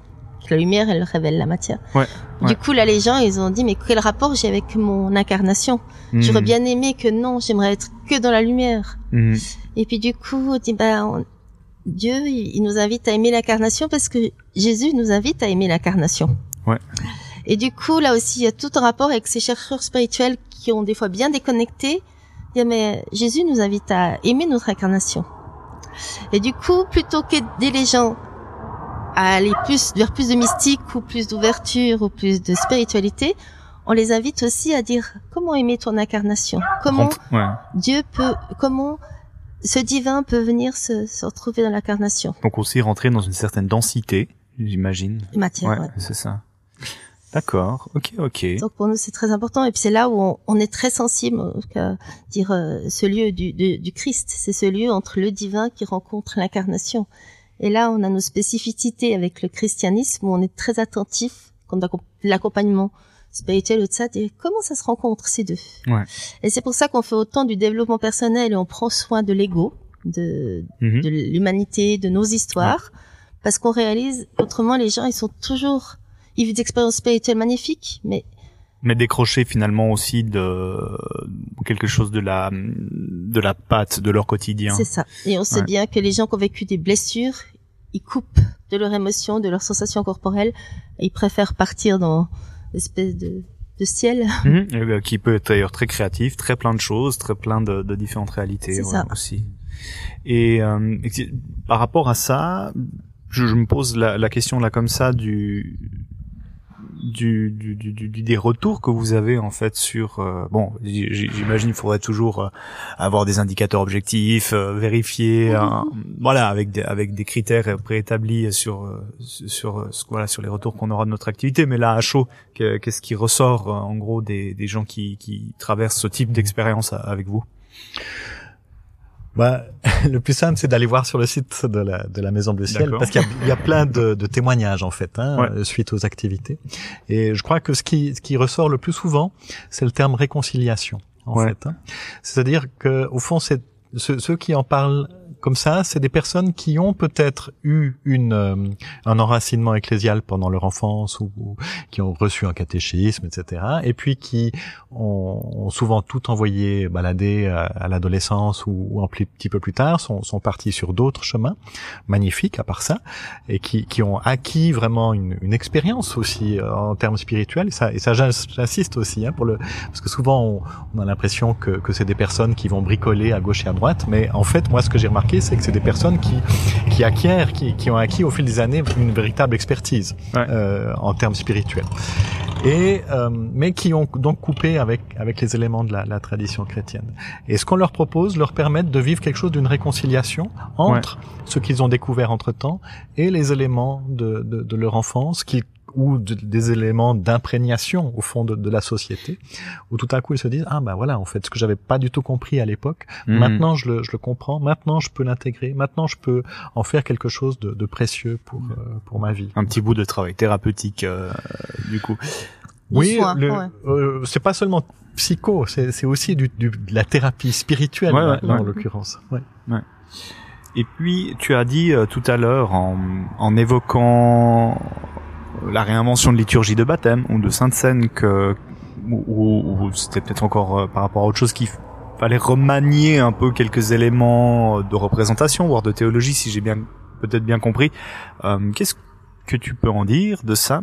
la lumière, elle révèle la matière. Ouais, du coup, là, les gens, ils ont dit, mais quel rapport j'ai avec mon incarnation? J'aurais hmm. bien aimé que non, j'aimerais être que dans la lumière. Hmm. Et puis du coup, on dit, bah, Dieu, il, nous invite à aimer l'incarnation parce que Jésus nous invite à aimer l'incarnation. Ouais. Et du coup, là aussi, il y a tout un rapport avec ces chercheurs spirituels qui ont des fois bien déconnecté. mais Jésus nous invite à aimer notre incarnation. Et du coup, plutôt qu'aider les gens à aller plus vers plus de mystique ou plus d'ouverture ou plus de spiritualité, on les invite aussi à dire comment aimer ton incarnation, comment Dieu peut, comment ce divin peut venir se, se retrouver dans l'incarnation. Donc aussi rentrer dans une certaine densité, j'imagine. Matière. Ouais, c'est ça. D'accord, ok, ok. Donc pour nous c'est très important et puis c'est là où on, on, est très sensible, à dire euh, ce lieu du, du, du Christ, c'est ce lieu entre le divin qui rencontre l'incarnation. Et là, on a nos spécificités avec le christianisme où on est très attentif quand l'accompagnement spirituel ou de ça, et comment ça se rencontre ces deux? Ouais. Et c'est pour ça qu'on fait autant du développement personnel et on prend soin de l'ego, de, mhm. de l'humanité, de nos histoires, parce qu'on réalise autrement les gens ils sont toujours ils vivent des expériences spirituelles magnifiques, mais mais décrocher finalement aussi de quelque chose de la de la patte de leur quotidien. C'est ça. Et on sait bien que les gens qui ont vécu des blessures, ils coupent de leurs émotions, de leurs sensations corporelles, ils préfèrent partir dans l'espèce de de ciel. Euh, qui peut être d'ailleurs très créatif, très plein de choses, très plein de, de différentes réalités aussi. Et, euh, par rapport à ça, je, je me pose la, la, question là comme ça du du, du, du, des retours que vous avez en fait sur euh, bon j'imagine il faudrait toujours euh, avoir des indicateurs objectifs euh, vérifier mhm. voilà avec des avec des critères préétablis sur sur voilà sur les retours qu'on aura de notre activité. Mais là à chaud qu'est-ce qui ressort en gros des, des gens qui, qui traversent ce type d'expérience avec vous? Bah, le plus simple, c'est d'aller voir sur le site de la, de la Maison Bleu Ciel, parce qu'il y, y, a plein de, de témoignages en fait, hein, suite aux activités. Et je crois que ce qui, ce qui ressort le plus souvent, c'est le terme réconciliation. en fait. Hein. C'est-à-dire que au fond, c'est ceux qui en parlent comme ça, c'est des personnes qui ont peut-être eu une euh, un enracinement ecclésial pendant leur enfance ou, qui ont reçu un catéchisme, etc. Et puis qui ont, souvent tout envoyé balader à, l'adolescence ou, un petit peu plus tard, sont, partis sur d'autres chemins magnifiques à part ça, et qui, ont acquis vraiment une, expérience aussi euh, en termes spirituels. Et ça, j'insiste aussi, hein, pour le parce que souvent on, a l'impression que c'est des personnes qui vont bricoler à gauche et à droite, mais en fait moi ce que j'ai remarqué c'est que c'est des personnes qui, qui acquièrent, qui, qui, ont acquis au fil des années une véritable expertise euh, en termes spirituels. Et euh, mais qui ont donc coupé avec avec les éléments de la, la tradition chrétienne. Et ce qu'on leur propose leur permet de vivre quelque chose d'une réconciliation entre ce qu'ils ont découvert entre temps et les éléments de, de, de leur enfance qu'ils ou des éléments d'imprégnation au fond de, de, la société, où tout à coup ils se disent ah ben voilà en fait ce que j'avais pas du tout compris à l'époque, hmm. maintenant je le, je le, comprends, maintenant je peux l'intégrer, maintenant je peux en faire quelque chose de, de précieux pour euh, pour ma vie. Un petit bout de travail thérapeutique euh, du coup. Oui, euh, c'est pas seulement psycho, c'est aussi du, du, de la thérapie spirituelle en l'occurrence. Ouais. Et puis tu as dit tout à l'heure en, en évoquant la réinvention de liturgie de baptême ou de sainte scène que ou, c'était peut-être encore euh, par rapport à autre chose qu'il fallait remanier un peu quelques éléments de représentation voire de théologie si j'ai bien peut-être bien compris. Euh, qu'est-ce que tu peux en dire de ça?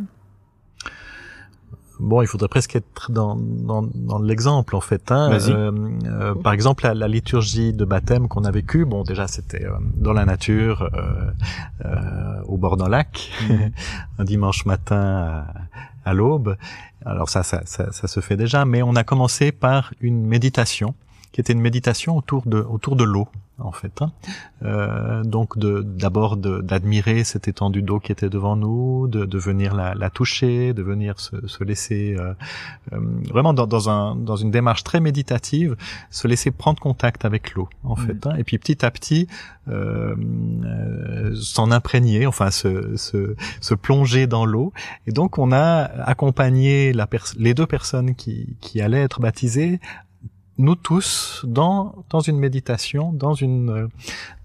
Bon, il faudrait presque être dans, dans, dans l'exemple en fait. Hein. Euh, euh, par exemple, la, la, liturgie de baptême qu'on a vécue, bon, déjà c'était euh, dans la nature, au bord d'un lac, mhm. un dimanche matin à, à l'aube. Alors ça ça, ça, ça, se fait déjà, mais on a commencé par une méditation qui était une méditation autour de autour de l'eau en fait. Hein. Euh, donc d'abord d'admirer cette étendue d'eau qui était devant nous, de, de venir la, la, toucher, de venir se, se laisser euh, euh, vraiment dans, dans, un, dans une démarche très méditative, se laisser prendre contact avec l'eau en mm. fait. Hein. Et puis petit à petit euh, euh, s'en imprégner, enfin se, se, se plonger dans l'eau. Et donc on a accompagné la les deux personnes qui, qui allaient être baptisées nous tous dans dans une méditation, dans une euh,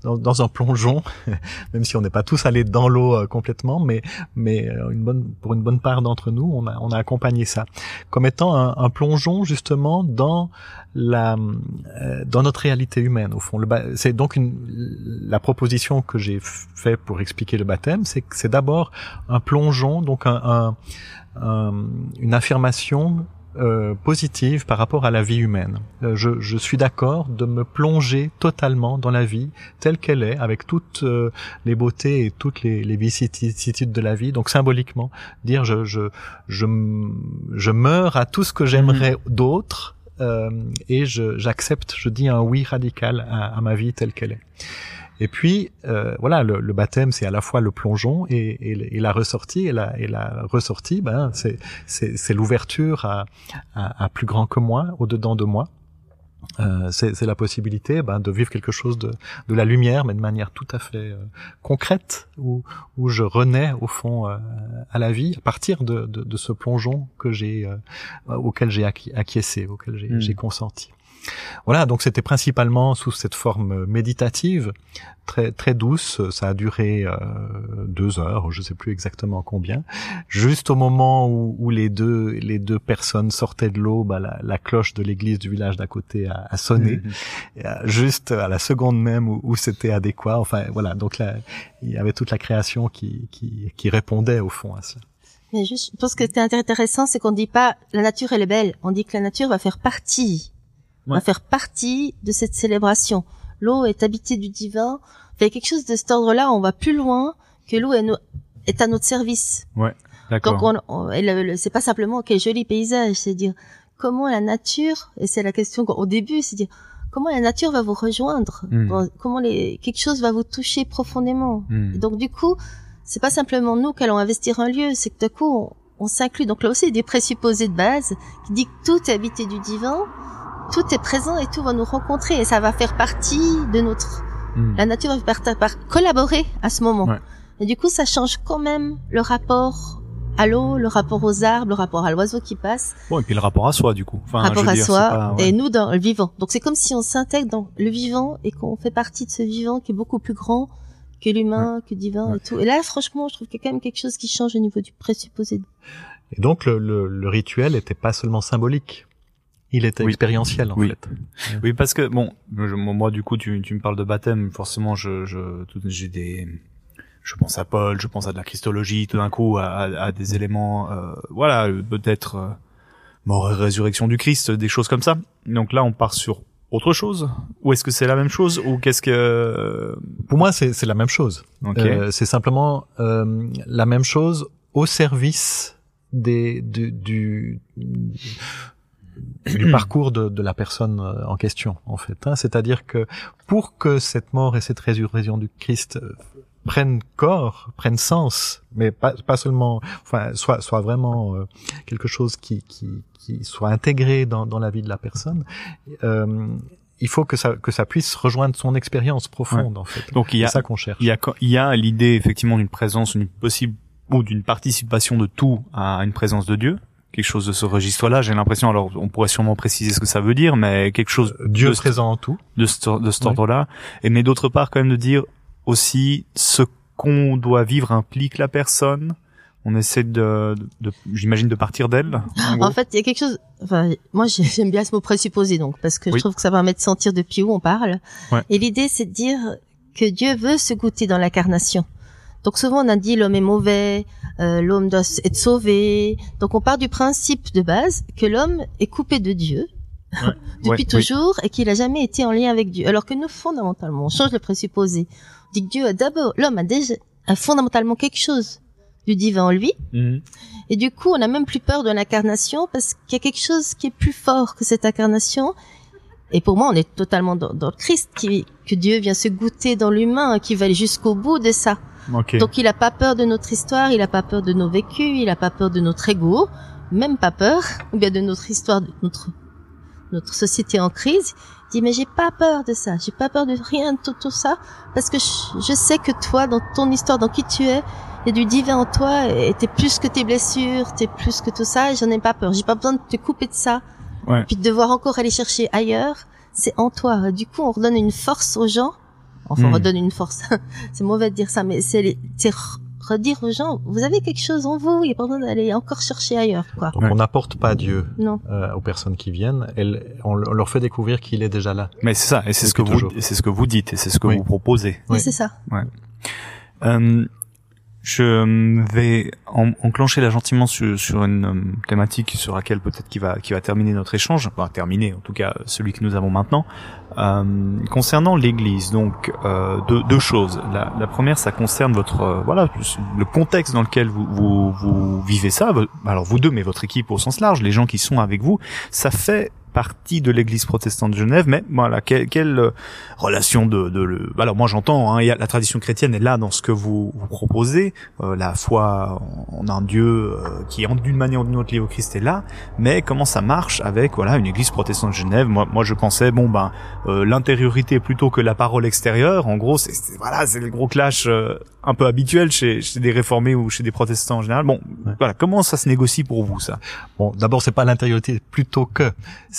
dans, dans un plongeon, même si on n'est pas tous allés dans l'eau euh, complètement, mais mais euh, une bonne pour une bonne part d'entre nous, on a on a accompagné ça comme étant un, un plongeon justement dans la dans notre réalité humaine au fond. C'est donc une, la proposition que j'ai fait pour expliquer le baptême, c'est que c'est d'abord un plongeon, donc un, un une affirmation euh, positive par rapport à la vie humaine. Euh, je, je, suis d'accord de me plonger totalement dans la vie telle qu'elle est, avec toutes euh, les beautés et toutes les, les, vicissitudes de la vie. Donc symboliquement, dire je, je, je, je meurs à tout ce que j'aimerais mhm. d'autre et j'accepte, je, dis un oui radical à, à ma vie telle qu'elle est. Et puis euh, voilà, le, le baptême c'est à la fois le plongeon et, et, et la ressortie. Et la, et la ressortie, ben c'est l'ouverture à, à, à, plus grand que moi, au dedans de moi. Euh, c'est la possibilité ben, de vivre quelque chose de, de la lumière, mais de manière tout à fait euh, concrète, où, où je renais au fond euh, à la vie à partir de, de, de ce plongeon que j'ai euh, auquel j'ai acquiescé, auquel j'ai mmh. consenti. Voilà, donc c'était principalement sous cette forme méditative, très très douce. Ça a duré euh, deux heures, je sais plus exactement combien. Juste au moment où, les deux les deux personnes sortaient de l'eau, bah, la, cloche de l'église du village d'à côté a, sonné, mhm. euh, juste à la seconde même où, c'était adéquat. Enfin voilà, donc là il y avait toute la création qui qui, qui répondait au fond à ça. Mais juste, je pense que c'était intéressant, c'est qu'on dit pas la nature elle est belle, on dit que la nature va faire partie va faire partie de cette célébration. L'eau est habitée du divin. Il quelque chose de cet ordre-là, on va plus loin que l'eau est, est, à notre service. Ouais, d'accord. Donc, c'est pas simplement quel joli paysage, c'est dire comment la nature, et c'est la question au début, c'est dire comment la nature va vous rejoindre, hmm. comment les, quelque chose va vous toucher profondément. Hmm. donc du coup, c'est pas simplement nous qui allons investir un lieu, c'est que d'un coup on, on s'inclut. Donc là aussi, il y a des présupposés de base qui dit que tout est habité du divin tout est présent et tout va nous rencontrer et ça va faire partie de notre hmm. la nature va par, par collaborer à ce moment et du coup ça change quand même le rapport à l'eau, le rapport aux arbres, le rapport à l'oiseau qui passe. Bon, et puis le rapport à soi, du coup. Enfin, rapport à soi, et nous dans le vivant. Donc c'est comme si on s'intègre dans le vivant et qu'on fait partie de ce vivant qui est beaucoup plus grand que l'humain, que divin et tout. Et là, franchement, je trouve qu'il y a quand même quelque chose qui change au niveau du présupposé. Et donc le, le, le rituel n'était pas seulement symbolique. Il était expérientiel en oui. fait. Oui, parce que bon, moi du coup, tu, tu me parles de baptême, forcément, je, je, j'ai des, je pense à Paul, je pense à de la christologie, tout d'un coup, à, à, des éléments, euh, voilà, peut-être euh, mort et résurrection du Christ, des choses comme ça. Donc là, on part sur autre chose ou est-ce que c'est la même chose ou qu'est-ce que pour moi c'est c'est la même chose euh, c'est simplement euh, la même chose au service des du, du du parcours de, de, la personne euh, en question, en fait. Hein. C'est-à-dire que pour que cette mort et cette résurrection du Christ euh, prennent corps, prennent sens, mais pas, pas seulement, enfin, soit, soit vraiment euh, quelque chose qui, qui, qui soit intégré dans, dans la vie de la personne. Euh, il faut que ça que ça puisse rejoindre son expérience profonde en fait. Donc il y a ça qu'on cherche. Il y a il y a l'idée effectivement d'une présence, d'une possible ou d'une participation de tout à une présence de Dieu quelque chose de ce registre-là. J'ai l'impression, alors on pourrait sûrement préciser ce que ça veut dire, mais quelque chose euh, Dieu présent en tout de ce, de cet ordre-là. Et mais d'autre part, quand même de dire aussi ce qu'on doit vivre implique la personne. On essaie de, de, j'imagine, de partir d'elle. En, fait, il y a quelque chose. Enfin, moi, j'aime bien ce mot présupposé, donc parce que je trouve que ça permet de sentir depuis où on parle. Et l'idée, c'est de dire que Dieu veut se goûter dans l'incarnation. Donc souvent on a dit l'homme est mauvais, euh, l'homme doit être sauvé. Donc on part du principe de base que l'homme est coupé de Dieu depuis toujours et qu'il a jamais été en lien avec Dieu. Alors que nous fondamentalement, on change le présupposé. On dit que Dieu a d'abord, l'homme a déjà a fondamentalement quelque chose du divin en lui. Mhm. Et du coup, on n'a même plus peur de l'incarnation parce qu'il y a quelque chose qui est plus fort que cette incarnation. Et pour moi, on est totalement dans, dans le Christ, qui, que Dieu vient se goûter dans l'humain, qui va aller jusqu'au bout de ça. Donc il a pas peur de notre histoire, il a pas peur de nos vécus, il a pas peur de notre ego, même pas peur, ou bien de notre histoire, de notre notre société en crise. Il dit mais j'ai pas peur de ça, j'ai pas peur de rien de tout, tout ça, parce que je, sais que toi, dans ton histoire, dans qui tu es, il y a du divin en toi, et t'es plus que tes blessures, t'es plus que tout ça, et j'en ai pas peur. J'ai pas besoin de te couper de ça, ouais. puis de devoir encore aller chercher ailleurs. C'est en toi. Du coup, on redonne une force aux gens Enfin, on hmm. redonne une force. c'est mauvais de dire ça, mais c'est redire aux gens, vous avez quelque chose en vous, il n'y a pas besoin d'aller encore chercher ailleurs. Quoi. Donc on n'apporte pas Dieu euh, aux personnes qui viennent, on, leur fait découvrir qu'il est déjà là. Mais c'est ça, et c'est ce que vous, c'est ce que vous dites, et c'est ce que vous proposez. Oui, c'est ça. Ouais. Euh, je vais enclencher là gentiment sur, une euh, thématique sur laquelle peut-être qui va qui va terminer notre échange, enfin terminer en tout cas celui que nous avons maintenant. Euh, concernant l'Église, donc euh, deux, deux, choses. La, la, première, ça concerne votre euh, voilà le contexte dans lequel vous, vous, vous vivez ça. Alors vous deux, mais votre équipe au sens large, les gens qui sont avec vous, ça fait partie de l'Église protestante de Genève, mais voilà, quelle, quelle euh, relation de, de le... alors moi j'entends, hein, la tradition chrétienne est là dans ce que vous, vous proposez, euh, la foi en un Dieu euh, qui est d'une manière ou d'une autre lié au Christ est là, mais comment ça marche avec voilà une Église protestante de Genève? Moi, moi je pensais bon ben l'intériorité plutôt que la parole extérieure. En gros, c'est voilà, c'est le gros clash un peu habituel chez, chez, des réformés ou chez des protestants en général. Bon, voilà, comment ça se négocie pour vous ça? Bon, d'abord c'est pas l'intériorité plutôt que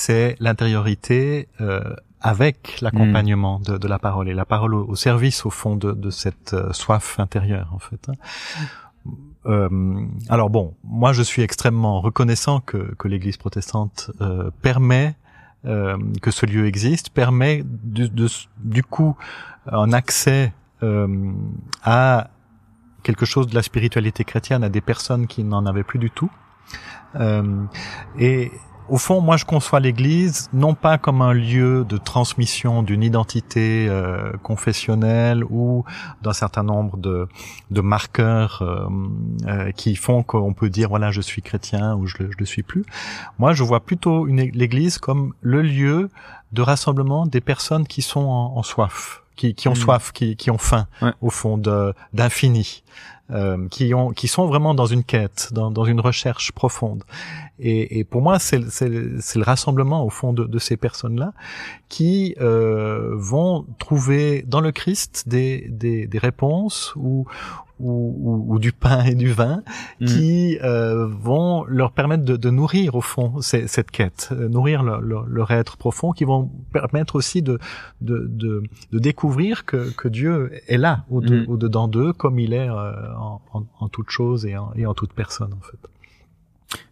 c'est l'intériorité euh, avec l'accompagnement de, de, la parole et la parole au, service au fond de, de cette euh, soif intérieure en fait. Hein. Euh, alors bon, moi je suis extrêmement reconnaissant que, que l'Église protestante euh, permet euh, que ce lieu existe, permet du, de, du coup un accès euh, à quelque chose de la spiritualité chrétienne à des personnes qui n'en avaient plus du tout. Euh, et au fond, moi, je conçois l'Église non pas comme un lieu de transmission d'une identité euh, confessionnelle ou d'un certain nombre de, marqueurs euh, euh, qui font qu'on peut dire voilà, je suis chrétien ou je ne le suis plus. Moi, je vois plutôt l'Église comme le lieu de rassemblement des personnes qui sont en soif, qui, qui ont mm. soif, qui, qui ont faim, au fond d'infini, euh, qui ont, qui sont vraiment dans une quête, dans, dans une recherche profonde. Et, et pour moi, c'est le rassemblement au fond de, de ces personnes-là qui euh, vont trouver dans le Christ des, des, des réponses ou ou, ou, du pain et du vin mm. qui euh, vont leur permettre de, de nourrir au fond cette quête, euh, nourrir leur, leur, être profond, qui vont permettre aussi de, de, de, de découvrir que, que Dieu est là au-dedans au dedans d'eux, comme il est euh, en, en, en, toute chose et en, et en toute personne en fait.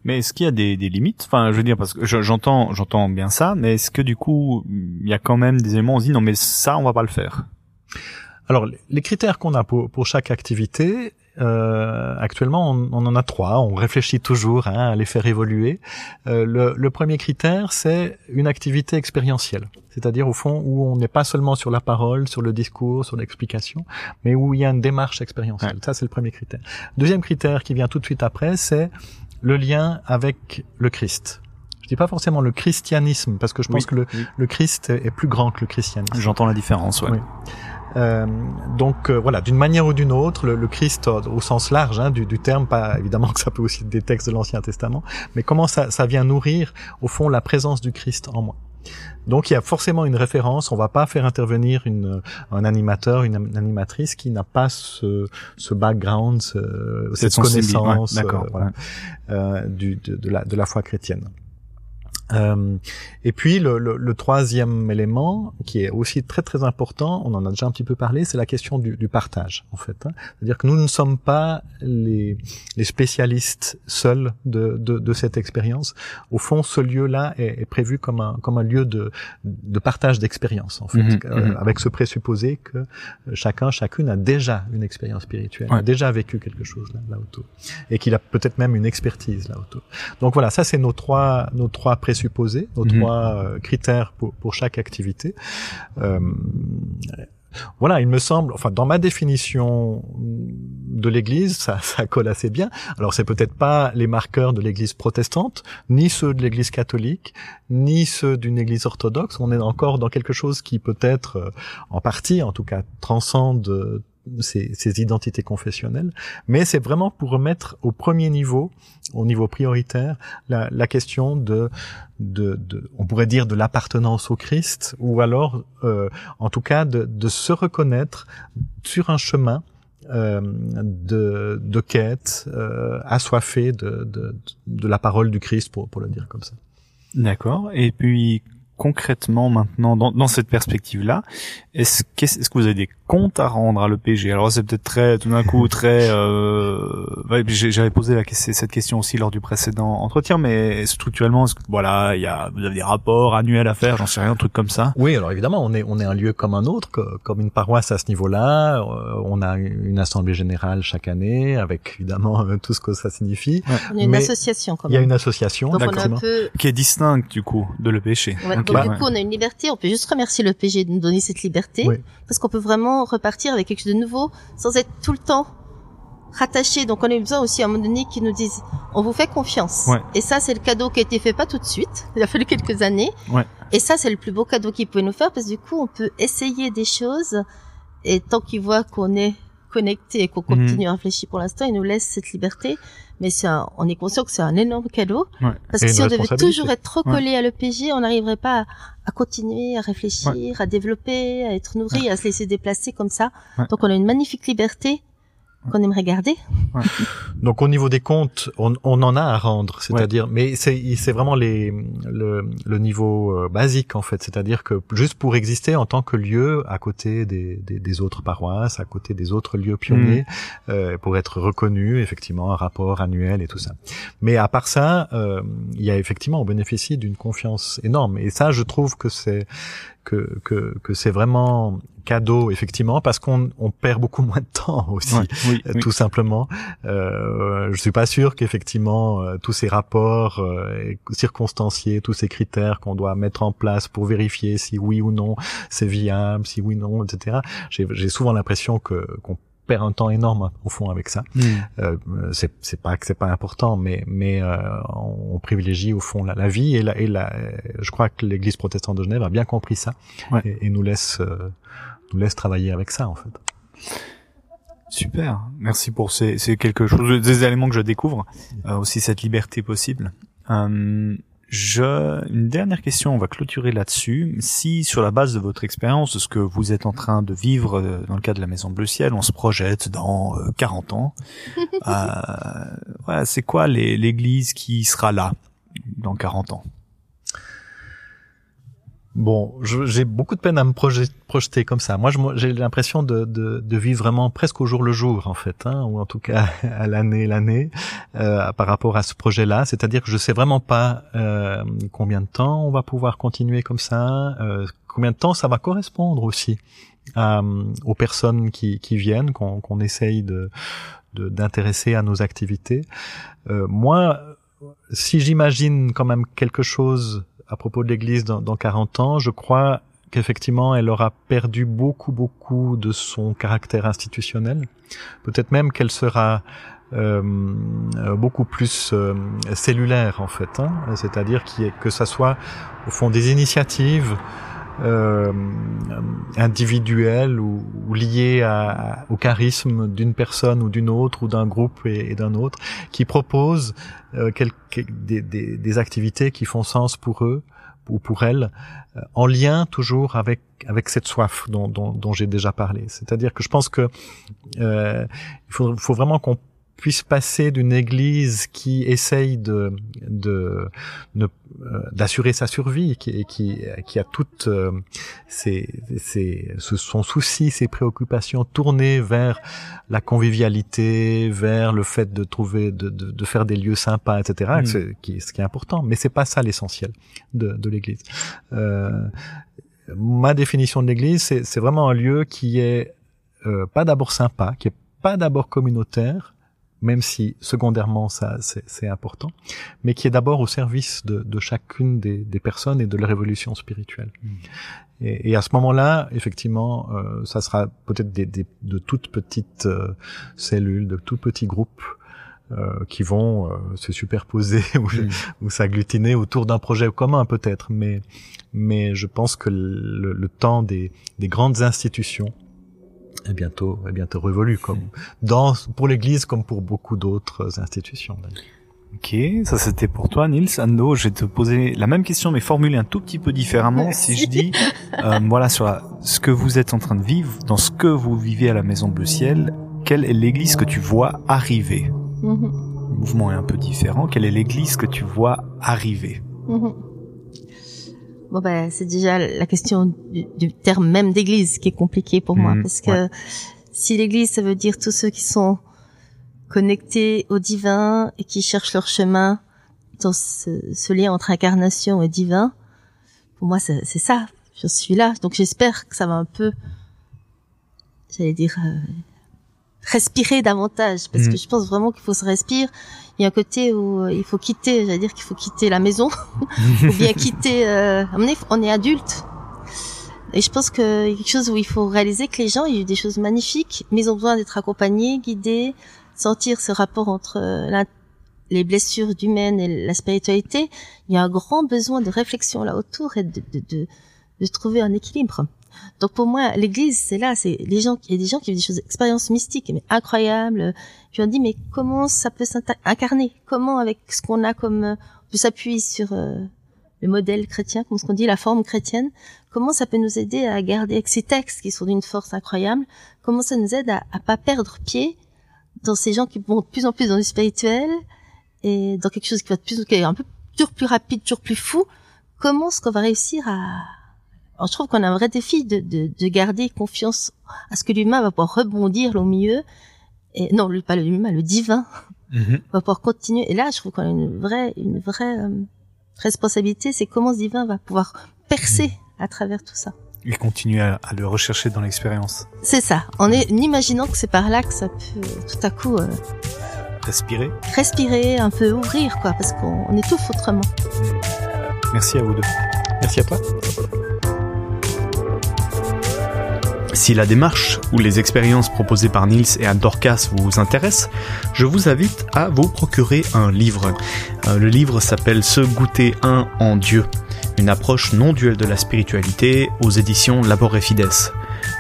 Mais est-ce qu'il y a des, des, limites? Enfin, je veux dire parce que j'entends j'entends bien ça, mais est-ce que du coup il y a quand même des éléments où on se dit non mais ça on va pas le faire? Alors, les critères qu'on a pour, pour, chaque activité, euh, actuellement, on, on, en a trois. On réfléchit toujours hein, à les faire évoluer. Euh, le, le, premier critère, c'est une activité expérientielle, c'est-à-dire au fond où on n'est pas seulement sur la parole, sur le discours, sur l'explication, mais où il y a une démarche expérientielle. Ça, c'est le premier critère. Deuxième critère qui vient tout de suite après, c'est le lien avec le Christ. Je dis pas forcément le christianisme parce que je pense que le, le, Christ est plus grand que le christianisme. J'entends la différence. Ouais. Euh, donc euh, voilà, d'une manière ou d'une autre, le, Christ au sens large hein, du, du, terme, pas évidemment que ça peut aussi être des textes de l'Ancien Testament, mais comment ça, ça vient nourrir au fond la présence du Christ en moi. Donc il y a forcément une référence. On va pas faire intervenir une, un animateur, une, animatrice qui n'a pas ce, ce background, cette, connaissance euh, du, de, de, la, de la foi chrétienne. Euh, et puis le, le, le, troisième élément, qui est aussi très très important, on en a déjà un petit peu parlé, c'est la question du, du, partage en fait. Hein. C'est-à-dire que nous ne sommes pas les, les spécialistes seuls de, de, de cette expérience. Au fond, ce lieu-là est, est, prévu comme un, comme un lieu de, de partage d'expérience en fait, mhm, euh, mhm. avec ce présupposé que chacun, chacune a déjà une expérience spirituelle, a déjà vécu quelque chose là, là autour, et qu'il a peut-être même une expertise là autour. Donc voilà, ça c'est nos trois nos trois présupposés supposés, nos mhm. trois euh, critères pour, pour chaque activité. Euh, voilà, il me semble, enfin dans ma définition de l'Église, ça, ça colle assez bien. Alors c'est peut-être pas les marqueurs de l'Église protestante, ni ceux de l'Église catholique, ni ceux d'une Église orthodoxe. On est encore dans quelque chose qui peut-être, euh, en partie, en tout cas, transcende ces, ces, identités confessionnelles, mais c'est vraiment pour remettre au premier niveau, au niveau prioritaire, la, la question de, de, de, on pourrait dire de l'appartenance au Christ, ou alors, euh, en tout cas, de, de, se reconnaître sur un chemin euh, de, de quête euh, assoiffé de, de, de la parole du Christ, pour, pour le dire comme ça. D'accord. Et puis concrètement maintenant dans, dans cette perspective-là Est-ce qu'est-ce est que vous avez des comptes à rendre à l'EPG Alors c'est peut-être très tout d'un coup très. Euh, J'avais posé la, cette question aussi lors du précédent entretien, mais structurellement, voilà, il y a vous avez des rapports annuels à faire, j'en sais rien, un truc comme ça? Oui, alors évidemment, on est on est un lieu comme un autre, comme une paroisse à ce niveau-là. Euh, on a une assemblée générale chaque année avec évidemment euh, tout ce que ça signifie. On a une association. Quand même. Il y a une association, Donc on peu... qui est distincte du coup de l'EPG. Donc du coup, on a une liberté. On peut juste remercier le PG de nous donner cette liberté, parce qu'on peut vraiment repartir avec quelque chose de nouveau, sans être tout le temps rattaché. Donc, on a besoin aussi à un moment donné qu'ils nous disent, on vous fait confiance. Et ça, c'est le cadeau qui a été fait pas tout de suite. Il a fallu quelques années. Et ça, c'est le plus beau cadeau qu'ils pouvaient nous faire, parce que du coup, on peut essayer des choses. Et tant qu'ils voient qu'on est connecté et qu'on mhm. continue à réfléchir pour l'instant, ils nous laissent cette liberté. Mais c'est on est conscient que c'est un énorme cadeau. Parce que si on devait toujours être trop collé à l'EPJ, on n'arriverait pas à, continuer, à réfléchir, à développer, à être nourri, à se laisser déplacer comme ça. Donc on a une magnifique liberté qu'on aimerait garder. Donc au niveau des comptes, on, on en a à rendre, c'est-à-dire, mais c'est vraiment les le, le niveau euh, basique en fait, c'est-à-dire que juste pour exister en tant que lieu à côté des, des, des autres paroisses, à côté des autres lieux pionniers, mm. euh, pour être reconnu, effectivement, un rapport annuel et tout ça. Mais à part ça, euh, il y a effectivement on bénéficie d'une confiance énorme et ça, je trouve que c'est que, que, que c'est vraiment cadeau effectivement parce qu'on on perd beaucoup moins de temps aussi euh, tout simplement. Euh, je suis pas sûr qu'effectivement euh, tous ces rapports euh, circonstanciés tous ces critères qu'on doit mettre en place pour vérifier si oui ou non c'est viable si oui ou non etc j'ai souvent l'impression que qu'on perd un temps énorme au fond avec ça. Hmm. Euh, c'est c'est pas que c'est pas important, mais mais euh, on privilégie au fond la, la vie et la et la. Je crois que l'Église protestante de Genève a bien compris ça et, nous laisse euh, nous laisse travailler avec ça en fait. Super, merci pour ces, ces quelque chose des éléments que je découvre, euh, aussi cette liberté possible. Euh, Je, une dernière question, on va clôturer là-dessus. Si, sur la base de votre expérience, de ce que vous êtes en train de vivre euh, dans le cas de la Maison Bleu Ciel, on se projette dans 40 ans, euh, c'est quoi l'église qui sera là dans 40 ans? Bon, j'ai beaucoup de peine à me projeter comme ça. Moi, j'ai l'impression de, de, de, vivre vraiment presque au jour le jour, en fait, hein, ou en tout cas à l'année l'année, euh, par rapport à ce projet-là. C'est-à-dire que je sais vraiment pas euh, combien de temps on va pouvoir continuer comme ça, euh, combien de temps ça va correspondre aussi euh, aux personnes qui, qui viennent, qu'on essaye de d'intéresser à nos activités. Euh, moi, si j'imagine quand même quelque chose à propos de l'Église dans, dans 40 ans, je crois qu'effectivement elle aura perdu beaucoup beaucoup de son caractère institutionnel. Peut-être même qu'elle sera euh, beaucoup plus euh, cellulaire en fait, hein. c'est-à-dire que ça soit au fond des initiatives euh, individuelles ou, ou à, au charisme d'une personne ou d'une autre ou d'un groupe et, et d'un autre qui proposent euh, quelques, des, des, des, activités qui font sens pour eux ou pour elles, euh, en lien toujours avec avec cette soif dont, dont, dont j'ai déjà parlé. C'est-à-dire que je pense que euh, il faut, faut vraiment qu'on puisse passer d'une église qui essaye de de euh, d'assurer sa survie qui qui qui a toutes euh, ses, ses, son souci ses préoccupations tournées vers la convivialité vers le fait de trouver de, de, de faire des lieux sympas etc mm. ce, qui, ce qui est important. Mais c'est pas ça l'essentiel de, de l'église. Euh, ma définition de l'église c'est vraiment un lieu qui est euh, pas d'abord sympa qui est pas d'abord communautaire même si secondairement ça c'est important, mais qui est d'abord au service de, de chacune des, des, personnes et de leur évolution spirituelle. Mm. Et, et, à ce moment-là, effectivement, euh, ça sera peut-être des, des, de toutes petites euh, cellules, de tout petits groupes euh, qui vont euh, se superposer ou, mm. ou s'agglutiner autour d'un projet commun peut-être, mais mais je pense que le, le temps des, des grandes institutions est bientôt est bientôt révolu comme dans pour l'Église comme pour beaucoup d'autres institutions. Ok, ça c'était pour toi, Nils. Ando, je vais te poser la même question, mais formulée un tout petit peu différemment. Si je dis, euh, voilà, sur ce que vous êtes en train de vivre, dans ce que vous vivez à la Maison Bleu Ciel, quelle est l'Église que tu vois arriver? Mm-hmm. Le mouvement est un peu différent. Quelle est l'Église que tu vois arriver? Mm-hmm. Bon ben, c'est déjà la question du, terme même d'église qui est compliqué pour moi mmh, parce que si l'église ça veut dire tous ceux qui sont connectés au divin et qui cherchent leur chemin dans ce, lien entre incarnation et divin, pour moi c'est ça. Je suis là, donc j'espère que ça va un peu, j'allais dire, euh, respirer davantage parce mmh. que je pense vraiment qu'il faut se respirer il y a un côté où euh, il faut quitter, j'allais dire qu'il faut quitter la maison, ou bien quitter. Euh, on est adulte, et je pense que quelque chose où il faut réaliser que les gens, il y a eu des choses magnifiques, mais ils ont besoin d'être accompagnés, guidés, sentir ce rapport entre euh, les blessures humaines et la spiritualité. Il y a un grand besoin de réflexion là autour et de, de, de, de trouver un équilibre. Donc pour moi, l'Église, c'est là, c'est les gens, il y a des gens qui vivent des choses, expériences mystiques, mais incroyables. Je me dis, mais comment ça peut s'incarner Comment avec ce qu'on a comme, euh, on peut s'appuyer sur euh, le modèle chrétien, comme ce qu'on dit, la forme chrétienne. Comment ça peut nous aider à garder avec ces textes qui sont d'une force incroyable? Comment ça nous aide à, à pas perdre pied dans ces gens qui vont de plus en plus dans le spirituel et dans quelque chose qui va de plus, qui est un peu toujours plus rapide, toujours plus fou? Comment est-ce qu'on va réussir à alors, je trouve qu'on a un vrai défi de, de, de garder confiance à ce que l'humain va pouvoir rebondir au milieu. Et non, pas l'humain, le divin mm-hmm. va pouvoir continuer. Et là, je trouve qu'on a une vraie, une vraie euh, responsabilité, c'est comment ce divin va pouvoir percer mm. à travers tout ça. Et continuer à, le rechercher dans l'expérience. C'est ça. En, est, en imaginant que c'est par là que ça peut tout à coup euh, respirer, respirer, un peu ouvrir quoi, parce qu'on étouffe autrement. Merci à vous deux. Merci à toi. Si la démarche ou les expériences proposées par Nils et Anne Dorcas vous intéressent, je vous invite à vous procurer un livre. Euh, le livre s'appelle Se goûter un en Dieu, une approche non duelle de la spiritualité aux éditions Labor et Fides.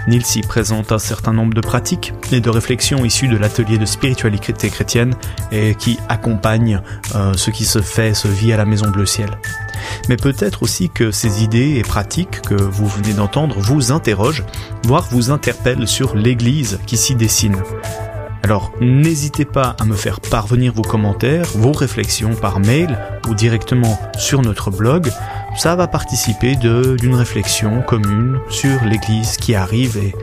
Nils y présente un certain nombre de pratiques et de réflexions issues de l'atelier de spiritualité chrétienne et qui accompagnent euh, ce qui se fait, se vit à la Maison Bleu Ciel. Mais peut-être aussi que ces idées et pratiques que vous venez d'entendre vous interrogent, voire vous interpellent sur l'Église qui s'y dessine. Alors n'hésitez pas à me faire parvenir vos commentaires, vos réflexions par mail ou directement sur notre blog. Ça va participer d'une réflexion commune sur l'Église qui arrive et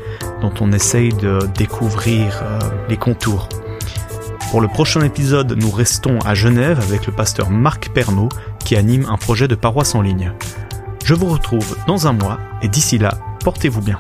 dont on essaye de découvrir euh, les contours. Pour le prochain épisode, nous restons à Genève avec le pasteur Marc Pernaud qui anime un projet de paroisse en ligne. Je vous retrouve dans un mois et d'ici là, portez-vous bien.